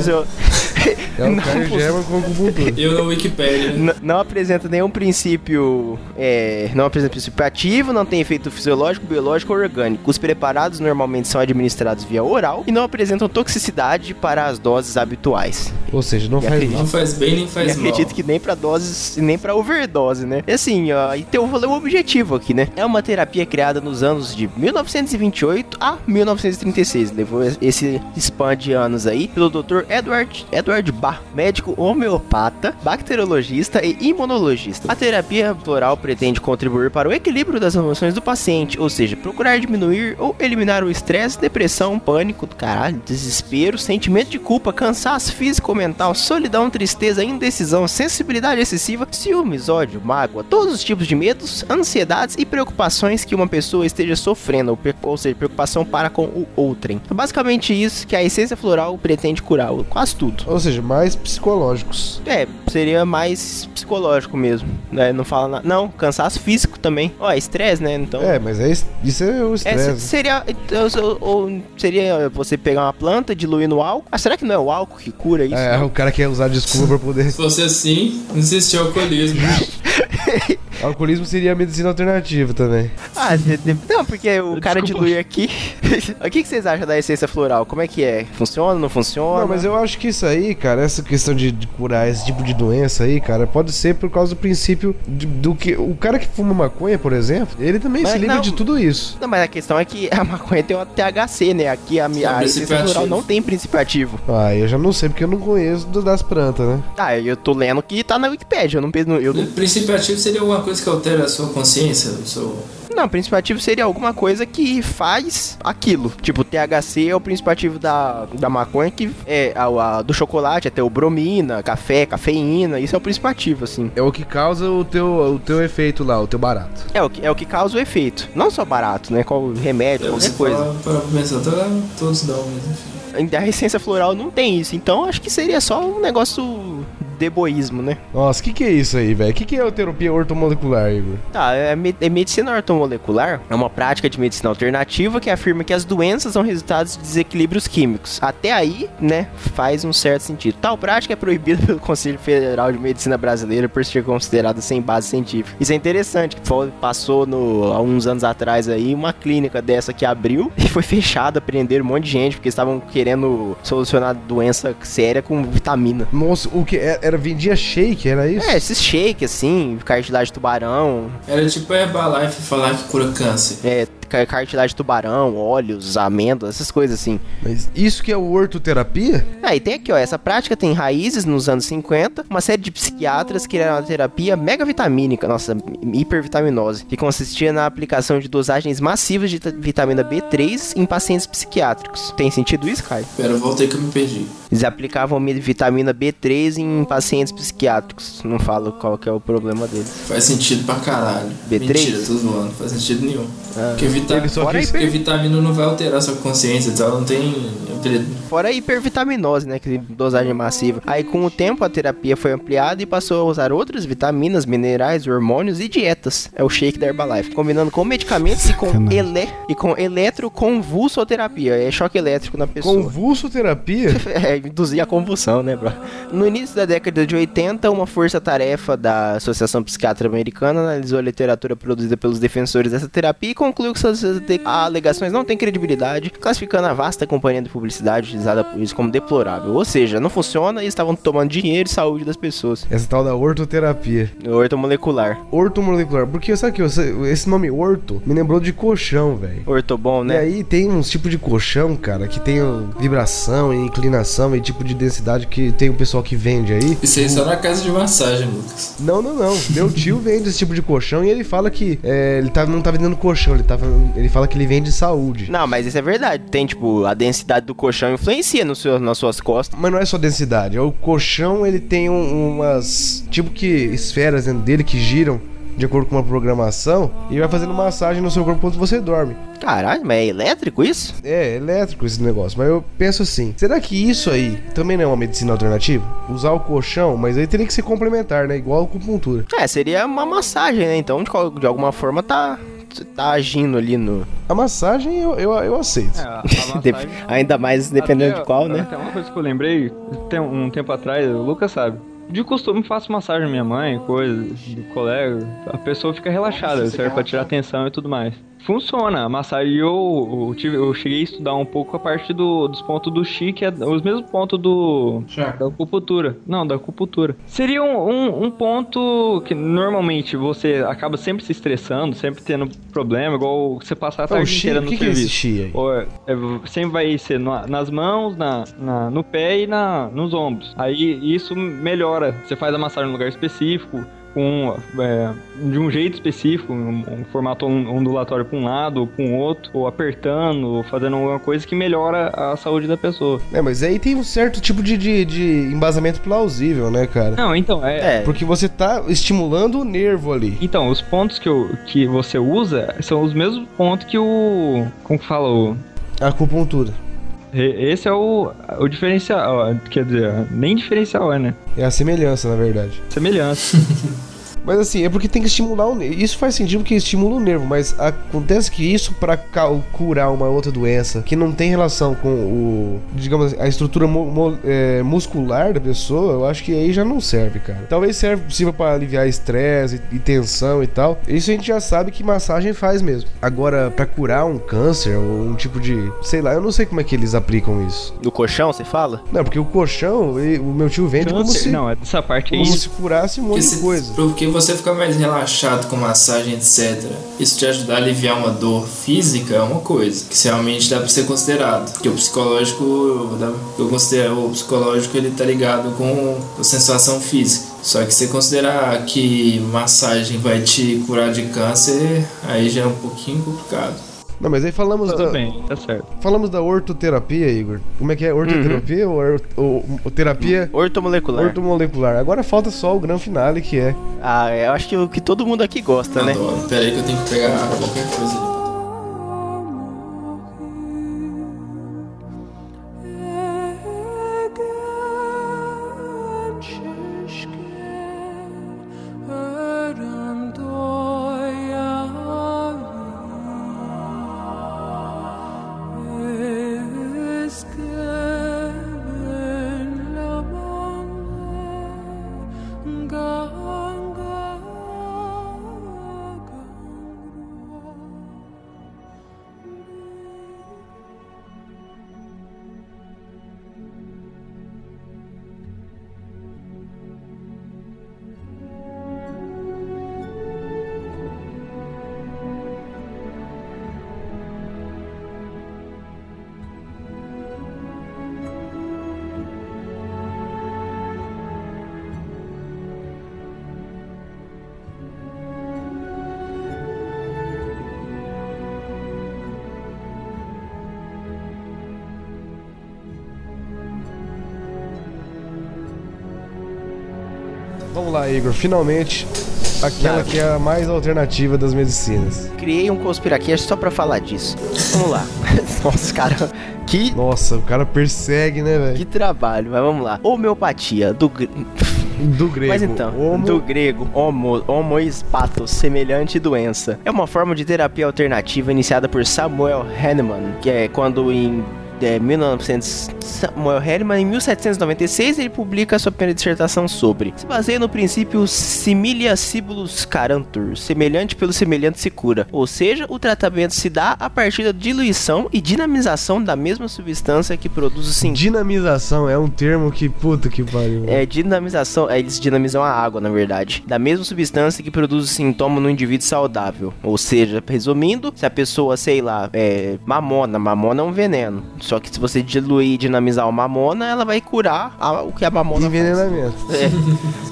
É o Caio German com acupuntura. Eu na Wikipedia. Não, não apresenta nenhum princípio. É, não apresenta princípio ativo, não tem efeito fisiológico, biológico ou orgânico. Os preparados normalmente são administrados via oral e não apresentam toxicidade para as doses habituais. Ou seja, não, faz, acredito, não faz bem nem faz mal. acredito que nem para doses nem para overdose, né? E assim, ó, e tem o objetivo aqui, né? É uma terapia criada nos anos de 1928 a 1936. Levou esse span de anos aí pelo Dr. Edward Edward Bach, médico homeopata, bacteriologista e imunologista. A terapia floral pretende contribuir para o equilíbrio das emoções do paciente, ou seja, procurar diminuir ou eliminar o estresse, depressão, pânico, caralho, desespero, sentimento de culpa, cansaço físico ou mental, solidão, tristeza, indecisão, sensibilidade excessiva, ciúmes, ódio, mágoa, todos os tipos de medos, ansiedades e preocupações que uma pessoa esteja sofrendo, ou seja, preocupação para com o outrem. É basicamente isso que a essência floral pretende curar, quase tudo. Ou seja, mais psicológicos. É, seria mais psicológico mesmo, né? Não fala nada. Não, cansaço físico também. Ó, estresse, né? Então. É, mas é, isso é o estresse. É, seria, ou, ou, seria você pegar uma planta, diluir no álcool. Ah, será que não é o álcool que cura isso? É, não? o cara quer usar desculpa pra poder. Se fosse assim, não existia alcoolismo. Alcoolismo seria a medicina alternativa também. Ah, não, porque o cara dilui aqui. o que, que vocês acham da essência floral? Como é que é? Funciona, não funciona? Não, mas eu acho que isso aí, cara, essa questão de, de curar esse tipo de doença aí, cara, pode ser por causa do princípio de, do que. O cara que fuma maconha, por exemplo, ele também mas se livra não, de tudo isso. Não, mas a questão é que a maconha tem o THC, né? Aqui a, a, a essência floral não tem princípio ativo. Ah, eu já não sei porque eu não conheço das plantas, né? Ah, eu tô lendo que tá na Wikipedia, eu não. Eu não... O princípio ativo seria alguma coisa que altera a sua consciência, o seu Não, o princípio ativo seria alguma coisa que faz aquilo. Tipo, o THC é o princípio ativo da, da maconha, que é a, a- do chocolate, até o bromina, café, cafeína, isso é o princípio ativo, assim. É o que causa o teu, o teu efeito lá, o teu barato. É o que, é o que causa o efeito. Não só barato, né? Qual remédio, qualquer coisa. Para pensar, tá, todos dão mesmo. enfim. A essência floral não tem isso, então acho que seria só um negócio de egoísmo, né? Nossa, o que, que é isso aí, velho? O que, que é a terapia ortomolecular, Igor? Tá, é, é medicina ortomolecular é uma prática de medicina alternativa que afirma que as doenças são resultados de desequilíbrios químicos. Até aí, né, faz um certo sentido. Tal prática é proibida pelo Conselho Federal de Medicina Brasileira por ser considerada sem base científica. Isso é interessante, que foi- passou no, há uns anos atrás aí uma clínica dessa que abriu e foi fechada, prenderam um monte de gente porque estavam querendo solucionar doença séria com vitamina. Nossa, o que? é- Era vendia shake, era isso? É, esses shake assim, cartilagem de tubarão, Era tipo a Herbalife falar que cura câncer. é, ca- cartilagem de tubarão, óleos, amêndoas, essas coisas assim. Mas isso que é o ortoterapia? Aí tem aqui, ó, essa prática tem raízes nos anos 50, uma série de psiquiatras criaram uma terapia megavitamínica, nossa, hipervitaminose, que consistia na aplicação de dosagens massivas de ta- vitamina B3 em pacientes psiquiátricos. Tem sentido isso, Caio? Pera, eu voltei que eu me perdi. Eles aplicavam mi- vitamina B3 em pacientes psiquiátricos. Não falo qual que é o problema deles. Faz sentido pra caralho. B3? Mentira, tô zoando. Não faz sentido nenhum. Ah. Porque, vita... Fora porque vitamina não vai alterar sua consciência, então ela não tem. Fora a hipervitaminose, né? Que dosagem massiva. Aí, com o tempo, a terapia foi ampliada e passou a usar outras vitaminas, minerais, hormônios e dietas. É o shake da Herbalife. Combinando com medicamentos e com, ele... e com eletroconvulsoterapia. É choque elétrico na pessoa. Convulsoterapia? É, induzir a convulsão, né, bro? No início da década de 80, uma força-tarefa da Associação Psiquiatra Americana analisou a literatura produzida pelos defensores dessa terapia e concluiu que suas alegações não têm credibilidade, classificando a vasta companhia de publicidade utilizada por isso como deplorável. Ou seja, não funciona e estavam tomando dinheiro e saúde das pessoas. Essa tal da ortoterapia. Ortomolecular. Ortomolecular. Porque, sabe que esse- nome orto me lembrou de colchão, velho. Ortobom, E né? aí tem uns tipos de colchão, cara, que tem vibração e inclinação e tipo de densidade que tem o pessoal que vende aí. Isso aí só na casa de massagem, Lucas. Não, não, não. Meu tio vende esse tipo de colchão e ele fala que é, ele tá, não tá vendendo colchão, ele, tá, ele fala que ele vende saúde. Não, mas isso é verdade. Tem, tipo, a densidade do colchão influencia no seu, nas suas costas. Mas não é só densidade, é o colchão ele tem um- umas tipo que esferas dentro dele que giram de acordo com uma programação e vai fazendo massagem no seu corpo enquanto você dorme. Caralho, mas é elétrico isso? É, elétrico esse negócio, mas eu penso assim, será que isso aí também não é uma medicina alternativa? Usar o colchão, mas aí teria que ser complementar, né? Igual a acupuntura. É, seria uma massagem, né? Então, de, de alguma forma, tá, tá agindo ali no. A massagem eu, eu, eu aceito. É, massagem- Ainda mais dependendo Até- de qual, né? Até uma coisa que eu lembrei, tem um tempo atrás, o Lucas sabe. De costume faço massagem à minha mãe, coisa, do colega. A pessoa fica relaxada, serve pra tirar atenção e tudo mais. Funciona, a massagem eu, eu, tive, eu cheguei a estudar um pouco a parte do, dos pontos do chi, que é os mesmos pontos do, da acupuntura. Não, da acupuntura. Seria um, um, um ponto que normalmente você acaba sempre se estressando, sempre tendo problema, igual você passar a tarde chi, inteira o no que, que é serviço. chi aí? Ou é- é, sempre vai ser na- nas mãos, na, na- no pé e na, nos ombros. Aí isso melhora. Você faz a massagem num lugar específico, com, é, de um jeito específico, um, um formato on- ondulatório para um lado ou para um outro, ou apertando, ou fazendo alguma coisa que melhora a saúde da pessoa. É, mas aí tem um certo tipo de, de, de embasamento plausível, né, cara? Não, então, é. É, Porque você tá estimulando o nervo ali. Então, os pontos que, eu, que você usa são os mesmos pontos que o. Como que fala? O, A acupuntura. Esse é o, o diferencial. Quer dizer, nem diferencial é, né? É a semelhança, na verdade. Semelhança. Mas assim, é porque tem que estimular o nervo. Isso faz sentido porque estimula o nervo, mas acontece que isso pra ca- curar uma outra doença que não tem relação com o, digamos, a estrutura é, muscular da pessoa, eu acho que aí já não serve, cara. Talvez serve sirva pra aliviar estresse e, e tensão e tal. Isso a gente já sabe que massagem faz mesmo. Agora, pra curar um câncer ou um tipo de, sei lá, eu não sei como é que eles aplicam isso. do colchão, você fala? Não, porque o colchão, ele- o meu tio vende como Câncer, se não, essa parte aí. como se curasse um monte de coisa. porque você ficar mais relaxado com massagem, etc., isso te ajudar a aliviar uma dor física é uma coisa que realmente dá pra ser considerado. Porque o psicológico, eu considero o psicológico ele tá ligado com a sensação física. Só que se considerar que massagem vai te curar de câncer, aí já é um pouquinho complicado. Não, mas aí falamos Tudo da, bem, tá certo. falamos da ortoterapia, Igor. Como é que é? Ortoterapia ou, or- ou- ou terapia Ortomolecular. ortomolecular? Agora falta só o grande finale, que é Ah, eu acho que o que todo mundo aqui gosta, né? Adoro. Pera aí que eu tenho que pegar qualquer coisa ali. Vamos lá, Igor. Finalmente, aquela que é a mais alternativa das medicinas. Criei um conspiracast só pra falar disso. Vamos lá. Nossa, cara, que, Nossa, o cara persegue, né, que velho? trabalho. Mas vamos lá. Homeopatia, do... Do grego. Mas então, Homo- do grego, homo, homois pathos, semelhante doença. É uma forma de terapia alternativa iniciada por Samuel Hahnemann, que é quando em é, 1900, Samuel Hahnemann, em 1796, ele publica sua primeira dissertação sobre. Se baseia no princípio similia cibulus carantur, semelhante pelo semelhante se cura. Ou seja, o tratamento se dá a partir da diluição e dinamização da mesma substância que produz o sintoma. Dinamização é um termo que puta que pariu. É dinamização, é, eles dinamizam a água, na verdade, da mesma substância que produz o sintoma no indivíduo saudável. Ou seja, resumindo, se a pessoa, sei lá, é mamona, mamona é um veneno. Só que se você diluir e dinamizar o mamona, ela vai curar a- o que a mamona faz. Envenenamento. É.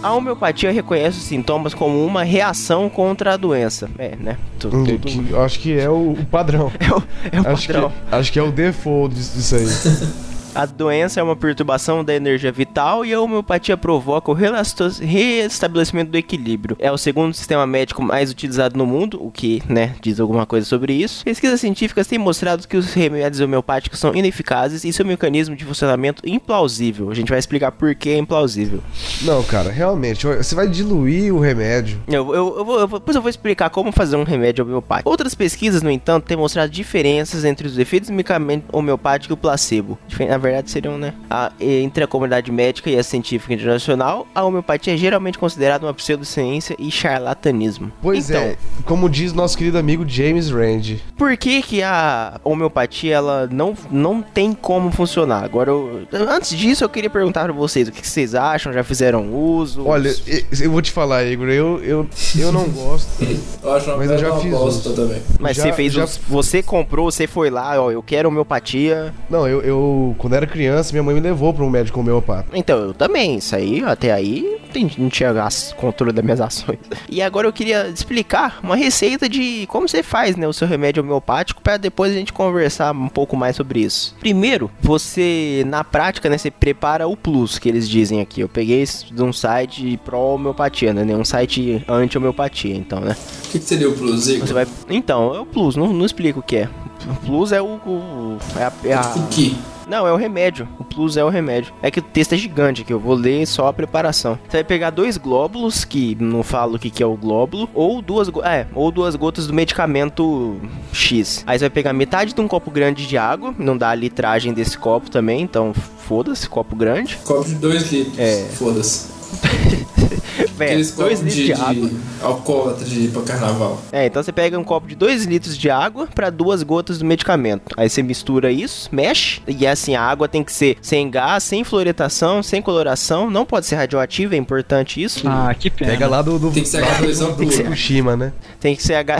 A homeopatia reconhece os sintomas como uma reação contra a doença. É, né? Tu- Hum, tudo- que eu acho que é o, o padrão. É o, é o acho, que, padrão. acho que é o default disso aí. A doença é uma perturbação da energia vital e a homeopatia provoca o restabelecimento do equilíbrio. É o segundo sistema médico mais utilizado no mundo, o que, né, diz alguma coisa sobre isso. Pesquisas científicas têm mostrado que os remédios homeopáticos são ineficazes e seu mecanismo de funcionamento implausível. A gente vai explicar por que é implausível. Não, cara, realmente, você vai diluir o remédio. Eu, eu, eu vou, eu vou- depois eu vou explicar como fazer um remédio homeopático. Outras pesquisas, no entanto, têm mostrado diferenças entre os efeitos do medicamento homeopático e o placebo. Na verdade, seriam, né? A- entre a comunidade médica e a científica internacional, a homeopatia é geralmente considerada uma pseudociência e charlatanismo. Pois então, é, como diz nosso querido amigo James Rand. por que, que a homeopatia ela não, não tem como funcionar? Agora, eu- antes disso, eu queria perguntar pra vocês o que, que vocês acham, já fizeram uso? Olha, eu vou te falar, Igor, eu, eu, eu não gosto. Eu acho uma Mas eu já fiz uso. também. Mas já- você fez já- os- você comprou, você foi lá, ó, eu quero homeopatia. Não, eu, eu quando era criança, minha mãe me levou pra um médico homeopata. Então, eu também, isso aí, até aí, não tinha controle das minhas ações. E agora eu queria explicar uma receita de como você faz, né, o seu remédio homeopático, para depois a gente conversar um pouco mais sobre isso. Primeiro, você, na prática, né, você prepara o plus, que eles dizem aqui. Eu peguei isso de um site pró-homeopatia, né, um site anti-homeopatia, então, né. O que, que seria o plus, Igor? Você vai... Então, é o plus, não, não explico o que é. O plus é o... o- é a- é a... O que? Não, é o remédio. O plus é o remédio. É que o texto é gigante aqui, eu vou ler só a preparação. Você vai pegar dois glóbulos, que não falo o que, que é o glóbulo, ou duas, é, ou duas gotas do medicamento X. Aí você vai pegar metade de um copo grande de água, não dá a litragem desse copo também, então foda-se, copo grande. Copo de 2 litros. É. Foda-se. 2 copos litros de, de, água. de alcoólatra de ir pra carnaval. É, então você pega um copo de 2 litros de água pra duas gotas do medicamento. Aí você mistura isso, mexe. E assim, a água tem que ser sem gás, sem fluoretação, sem coloração. Não pode ser radioativa, é importante isso. Ah, que pena. Pega lá do, do, Tem que ser H2O puro. Fukushima, né? Tem que ser H...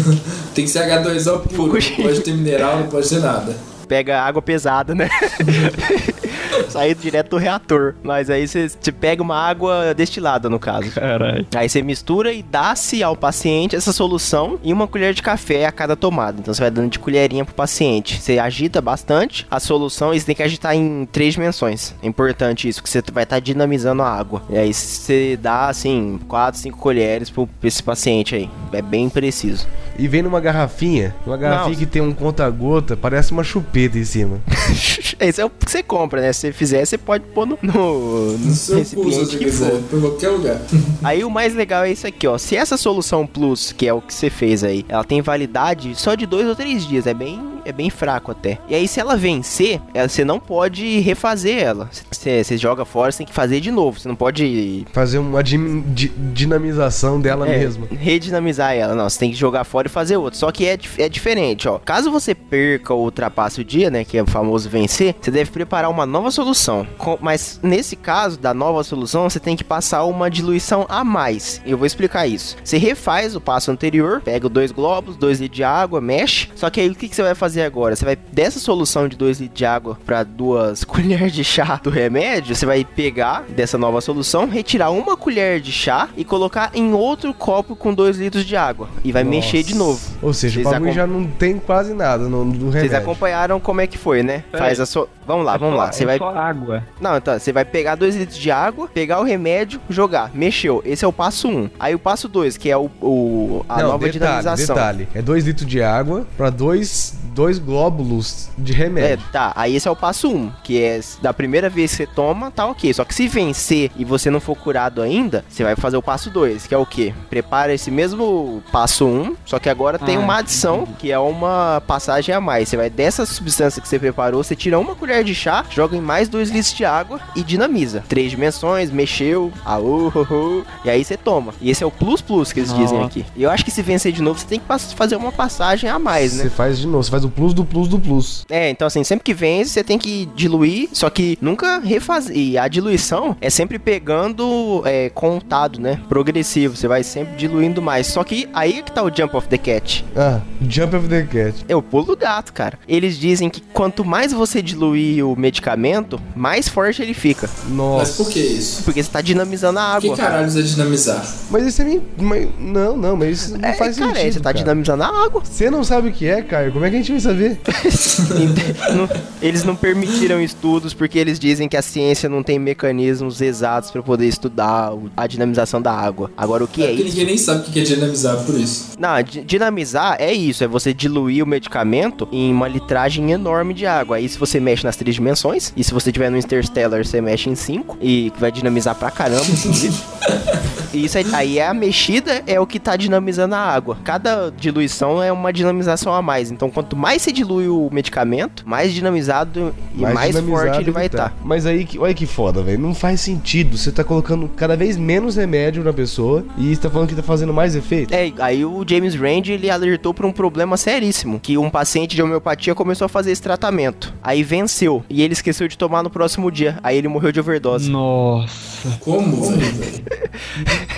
Tem que ser H2O puro. Não pode ter mineral, não pode ter nada. pega água pesada, né? Saído direto do reator. Mas aí você, você pega uma água destilada, no caso. Caralho. Aí você mistura e dá-se ao paciente essa solução em uma colher de café a cada tomada. Então você vai dando de colherinha pro paciente. Você agita bastante a solução e você tem que agitar em três dimensões. É importante isso, que você vai estar dinamizando a água. E aí você dá, assim, quatro, cinco colheres pro pra esse paciente aí. É bem preciso. E vem numa garrafinha, uma garrafinha Não. que tem um conta-gota, parece uma chupeta em cima. Esse é o que você compra, né? Se você fizer, você pode pôr no, no, no recipiente que for. Pra qualquer lugar. Aí o mais legal é isso aqui, ó. Se essa solução plus, que é o que você fez aí, ela tem validade só de dois ou três dias, é bem, é bem fraco até. E aí se ela vencer, ela- você não pode refazer ela. Você, joga fora, você tem que fazer de novo. Você não pode Fazer uma di- dinamização dela é, mesma. redinamizar ela. Não, você tem que jogar fora e fazer outro. Só que é, é diferente, ó. Caso você perca ou ultrapasse o dia, né, que é o famoso vencer, você deve preparar uma nova solução. Com- mas nesse caso da nova solução, você tem que passar uma diluição a mais. Eu vou explicar isso. Você refaz o passo anterior, pega dois globos, dois litros de água, mexe. Só que aí o que, que você vai fazer agora? Você vai dessa solução de dois litros de água para duas colheres de chá do remédio, você vai pegar dessa nova solução, retirar uma colher de chá e colocar em outro copo com dois litros de água e vai Nossa. mexer de novo. Ou seja, Vocês o bagulho já não tem quase nada no, no Vocês remédio. acompanharam como é que foi, né? Peraí. Faz a sua. Vamos lá, vamos lá. Você é vai. só água. Não, então, você vai pegar dois litros de água, pegar o remédio, jogar. Mexeu. Esse é o passo 1. Um. Aí o passo 2, que é o, o- a não, nova detalhe, dinamização. detalhe. É 2 litros de água pra dois, dois glóbulos de É, remédio. tá. Aí esse é o passo 1, um, que é da primeira vez que você toma, tá ok. Só que se vencer e você não for curado ainda, você vai fazer o passo 2, que é o quê? Prepara esse mesmo passo 1, um, só que agora tem Ah, uma adição, que é uma passagem a mais. Você vai dessa substância que você preparou, você tira uma colher de chá, joga em mais 2 litros de água e dinamiza. Três dimensões, mexeu, aô, ho, ho, e aí você toma. E esse é o plus plus que eles dizem aqui. E eu acho que se vencer de novo, você tem que fazer uma passagem a mais, né? Você faz de novo, você faz o plus do plus do plus. É, então assim, sempre que vence, você tem que diluir, só que nunca refazer. E a diluição é sempre pegando é, contado, né? Progressivo. Você vai sempre diluindo mais. Só que aí é que tá o jump of the cat. Ah, Jump of the Cat. É o pulo do gato, cara. Eles dizem que quanto mais você diluir o medicamento, mais forte ele fica. Mas Nossa. por que isso? Porque você tá dinamizando a O que água. caralhos é dinamizar? Mas isso é meio. mas- Não, não, mas isso não É, faz cara, sentido. você tá cara. dinamizando a água. Você não sabe o que é, Caio? Como é que a gente saber? Não- eles não permitiram estudos porque eles dizem que a ciência não tem mecanismos exatos pra poder estudar a dinamização da água. Agora, o que é porque isso? ninguém nem sabe o que é dinamizar por isso. Não, di- dinamizar é isso, é você diluir o medicamento em uma litragem enorme de água. Aí se você mexe nas três dimensões, e se você tiver no Interstellar, você mexe em cinco, e vai dinamizar pra caramba, inclusive. Isso aí, aí é a mexida, é o que tá dinamizando a água. Cada diluição é uma dinamização a mais. Então, quanto mais você dilui o medicamento, mais dinamizado e mais, dinamizado forte ele vai estar. tá. Mas aí, olha que foda, velho. Não faz sentido. Você tá colocando cada vez menos remédio na pessoa e você tá falando que tá fazendo mais efeito. É, aí o James Rand ele alertou para um problema seríssimo, que um paciente de homeopatia começou a fazer esse tratamento. Aí venceu e ele esqueceu de tomar no próximo dia. Aí ele morreu de overdose. Nossa. Como, velho?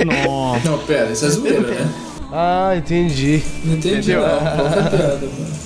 Nossa. Não, pera, isso é zoeira, né? Ah, entendi. Não entendi não. Piada?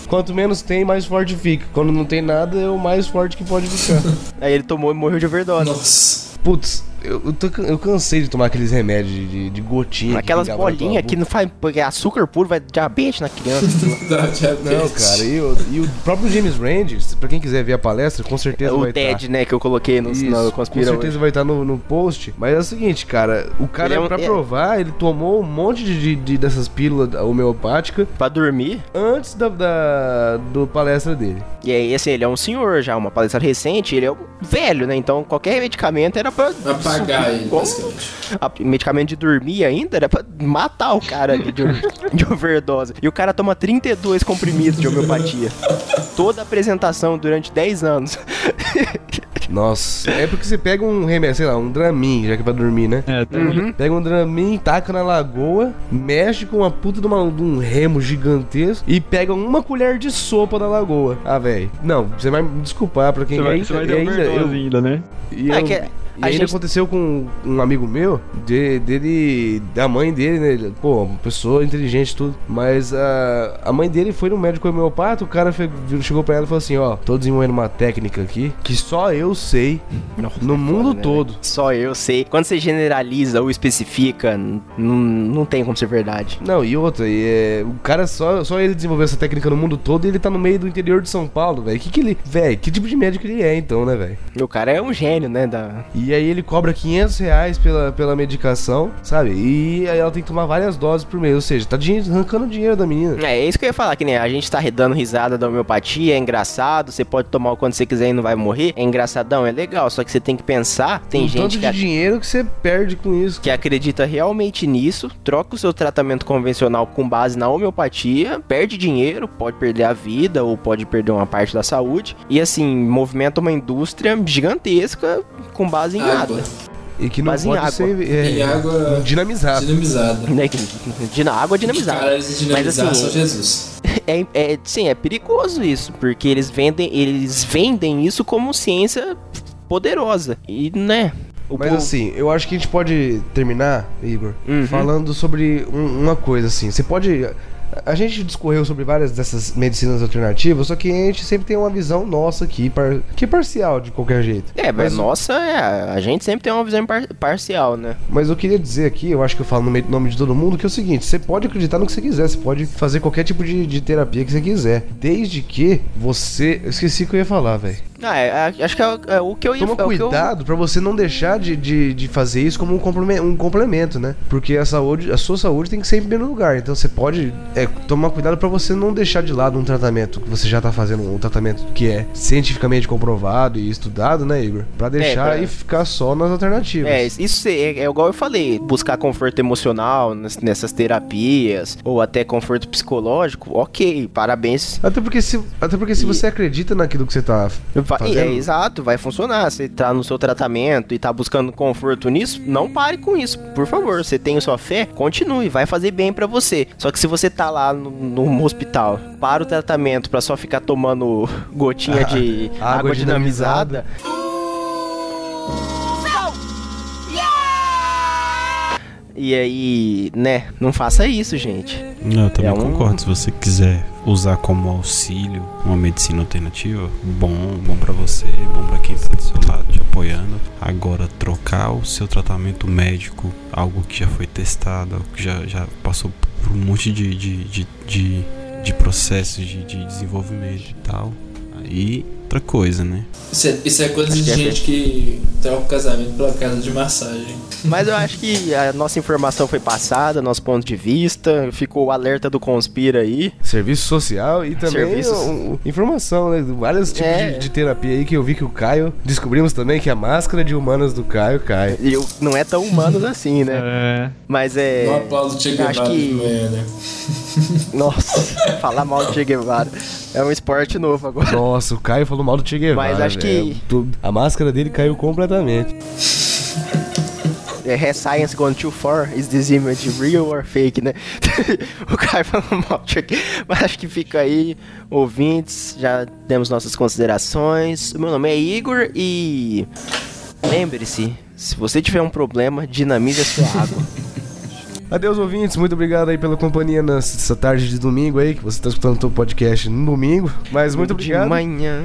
Quanto menos tem, mais forte fica. Quando não tem nada, é o mais forte que pode ficar. Aí ele tomou e morreu de overdose. Nossa. Putz, eu, eu, tô eu cansei de tomar aqueles remédios de, de, gotinha. que Aquelas bolinhas que não faz. Porque é açúcar puro vai diabetes na criança. Dá diabetes. Não, cara, e o, e o próprio James Rand, pra quem quiser ver a palestra, com certeza o vai TED, estar. né, que eu coloquei no, Isso, no com Conspira certeza hoje. vai estar no, no post. Mas é o seguinte, cara, o cara, Ele é um- pra é- provar, ele tomou um monte de, de- de- dessas pílulas homeopáticas Pra dormir. antes da, da do palestra dele. E aí, assim, ele é um senhor já, uma palestra recente, ele é um velho, né? Então qualquer medicamento era pra. Apagar ele, Como? basicamente. A- medicamento de dormir ainda era pra matar o cara ali de, de overdose. E o cara toma 32 comprimidos de homeopatia. Toda a apresentação durante 10 anos. Nossa, é porque você pega um remédio, sei lá, um Dramin, já que é pra dormir, né? É, tem Pega um Dramin, taca na lagoa, mexe com uma puta de, uma- de um remo gigantesco e pega uma colher de sopa da lagoa. Ah, velho. Não, você vai me desculpar pra quem Você vai, ainda- você vai e ter ainda, eu, ainda, né? e É eu- que e a ainda gente- aconteceu com um amigo meu, de- dele, da mãe dele, né? Pô, uma pessoa inteligente e tudo. Mas a, a mãe dele foi no médico homeopata, o cara chegou pra ela e falou assim: Ó, tô desenvolvendo uma técnica aqui que só eu sei no mundo né, todo. Só eu sei. Quando você generaliza ou especifica, não tem como ser verdade. Não, e outra, e é, o cara só, só ele desenvolveu essa técnica no mundo todo e ele tá no meio do interior de São Paulo, velho. Que que ele. Velho, que tipo de médico ele é então, né, velho? O cara é um gênio, né? Da... E aí ele cobra 500 reais pela, pela medicação, sabe? E aí ela tem que tomar várias doses por mês. Ou seja, tá dinhe- arrancando dinheiro da menina. É, é isso que eu ia falar, que nem a gente tá dando risada da homeopatia, é engraçado, você pode tomar o quanto você quiser e não vai morrer. É engraçadão, é legal, só que você tem que pensar, tem o gente tanto que, de dinheiro que você perde com isso. que acredita realmente nisso, troca o seu tratamento convencional com base na homeopatia, perde dinheiro, pode perder a vida ou pode perder uma parte da saúde. E assim, movimenta uma indústria gigantesca com base em Água. E que não Mas em pode água. ser é, Em água dinamizada. Né? De na água dinamizada. Cara, eles dinamizaram Mas, assim, só Jesus. É, é, sim, é perigoso isso, porque eles vendem, eles vendem isso como ciência poderosa. E, né? o Mas povo- assim, eu acho que a gente pode terminar, Igor, Uhum. falando sobre um- uma coisa assim. Você pode. A gente discorreu sobre várias dessas medicinas alternativas, só que a gente sempre tem uma visão nossa aqui, par- que é parcial de qualquer jeito. É, mas mas, nossa, é, a gente sempre tem uma visão par- parcial, né? mas eu queria dizer aqui, eu acho que eu falo no meio- nome de todo mundo, que é o seguinte: você pode acreditar no que você quiser, você pode fazer qualquer tipo de, de terapia que você quiser, desde que você. Eu esqueci o que eu ia falar, velho. Ah, é, é, acho que é, é o que eu ia Toma é o que eu- cuidado pra você não deixar de, de, de fazer isso como um complemento, um complemento, né? Porque a saúde, a sua saúde tem que ser em primeiro lugar. Então você pode é, tomar cuidado pra você não deixar de lado um tratamento que você já tá fazendo, um tratamento que é cientificamente comprovado e estudado, né, Igor? Pra deixar pra- e ficar só nas alternativas. É, isso é, é igual eu falei, buscar conforto emocional nessas terapias, ou até conforto psicológico, ok, parabéns. Até porque se, até porque se você acredita naquilo que você tá fazendo, é, exato, vai funcionar. Você tá no seu tratamento e tá buscando conforto nisso, não pare com isso, por favor. Você tem sua fé, continue, vai fazer bem pra você. Só que se você tá lá no, no hospital, para o tratamento pra só ficar tomando gotinha de Água água, dinamizada, E aí, né, não faça isso, gente. Não, eu também É um- concordo. Se você quiser usar como auxílio uma medicina alternativa, bom, bom pra você, bom pra quem tá do seu lado te apoiando. Agora, trocar o seu tratamento médico, algo que já foi testado, algo que já, já passou por um monte de, de, de, de, de processos de, de desenvolvimento e tal, aí outra coisa, né? Isso é, isso é coisa de que é gente que troca o casamento pela casa de massagem. Mas eu acho que a nossa informação foi passada, nosso ponto de vista, ficou o alerta do Conspira aí. Serviço social e também Serviços. um- informação, né? Vários tipos É. de, de terapia aí que eu vi que o Caio. Descobrimos também que a máscara de humanas do Caio cai. E eu- não é tão humanos assim, né? É. Mas é. Acho que- de manhã, né? Nossa, falar mal do Che Guevara é um esporte novo agora. Nossa, o Caio falou mal do Che Guevara. Mas acho que- A máscara dele caiu completamente. É, science gone too far? Is this image real or fake, né? o Caio falou mal do Che Guevara. Mas acho que fica aí, ouvintes, já demos nossas considerações. Meu nome é Igor e. Lembre-se, se você tiver um problema, dinamize a sua água. Adeus, ouvintes. Muito obrigado aí pela companhia nessa tarde de domingo aí, que você tá escutando o podcast no domingo. Mas muito obrigado. De manhã.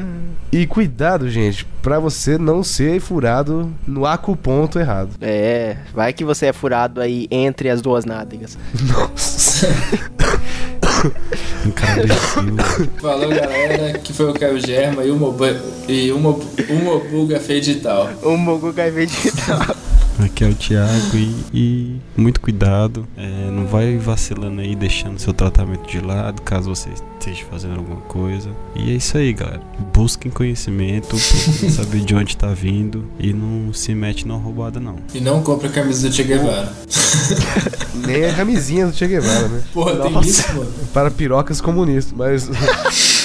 E cuidado, gente, pra você não ser furado no acuponto errado. É, vai que você é furado aí entre as duas nádegas. Nossa. Falou galera, que foi o Caio Germa e uma, bu- e uma, uma buga fez de tal. O Mogu Gaivete Aqui é o Thiago e, e muito cuidado. É, não vai vacilando aí, deixando seu tratamento de lado, caso você esteja fazendo alguma coisa. E é isso aí, galera. Busquem conhecimento, procurem saber de onde tá vindo e não se mete numa roubada, não. E não compra a camisa do Che Guevara. Nem a camisinha do Che Guevara, né? Porra, tem Nossa. isso, mano? Para pirocas comunistas, mas.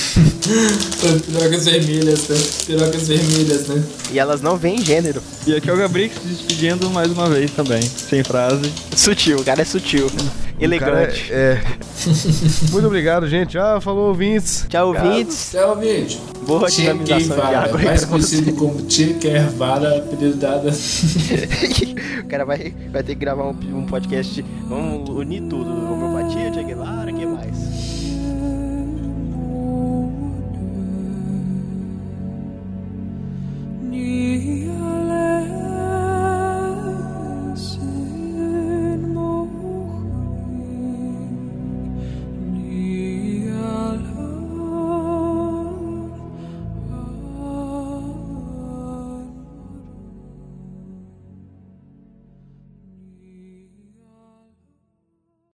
Pirocas vermelhas, né? Pirocas vermelhas, né? E elas não veem gênero. E aqui é o Gabrix se despedindo mais uma vez também, sem frase. Sutil, o cara é sutil. Elegante. Cara, é. Muito obrigado, gente. Ah, falou, ouvintes. Tchau, ouvintes. Tchau, vídeo. Boa Che dinamização de água mais conhecido como Che Guevara, apelido dado. o cara vai, vai ter que gravar um, um podcast. Vamos unir tudo. Homeopatia, Che Guevara, be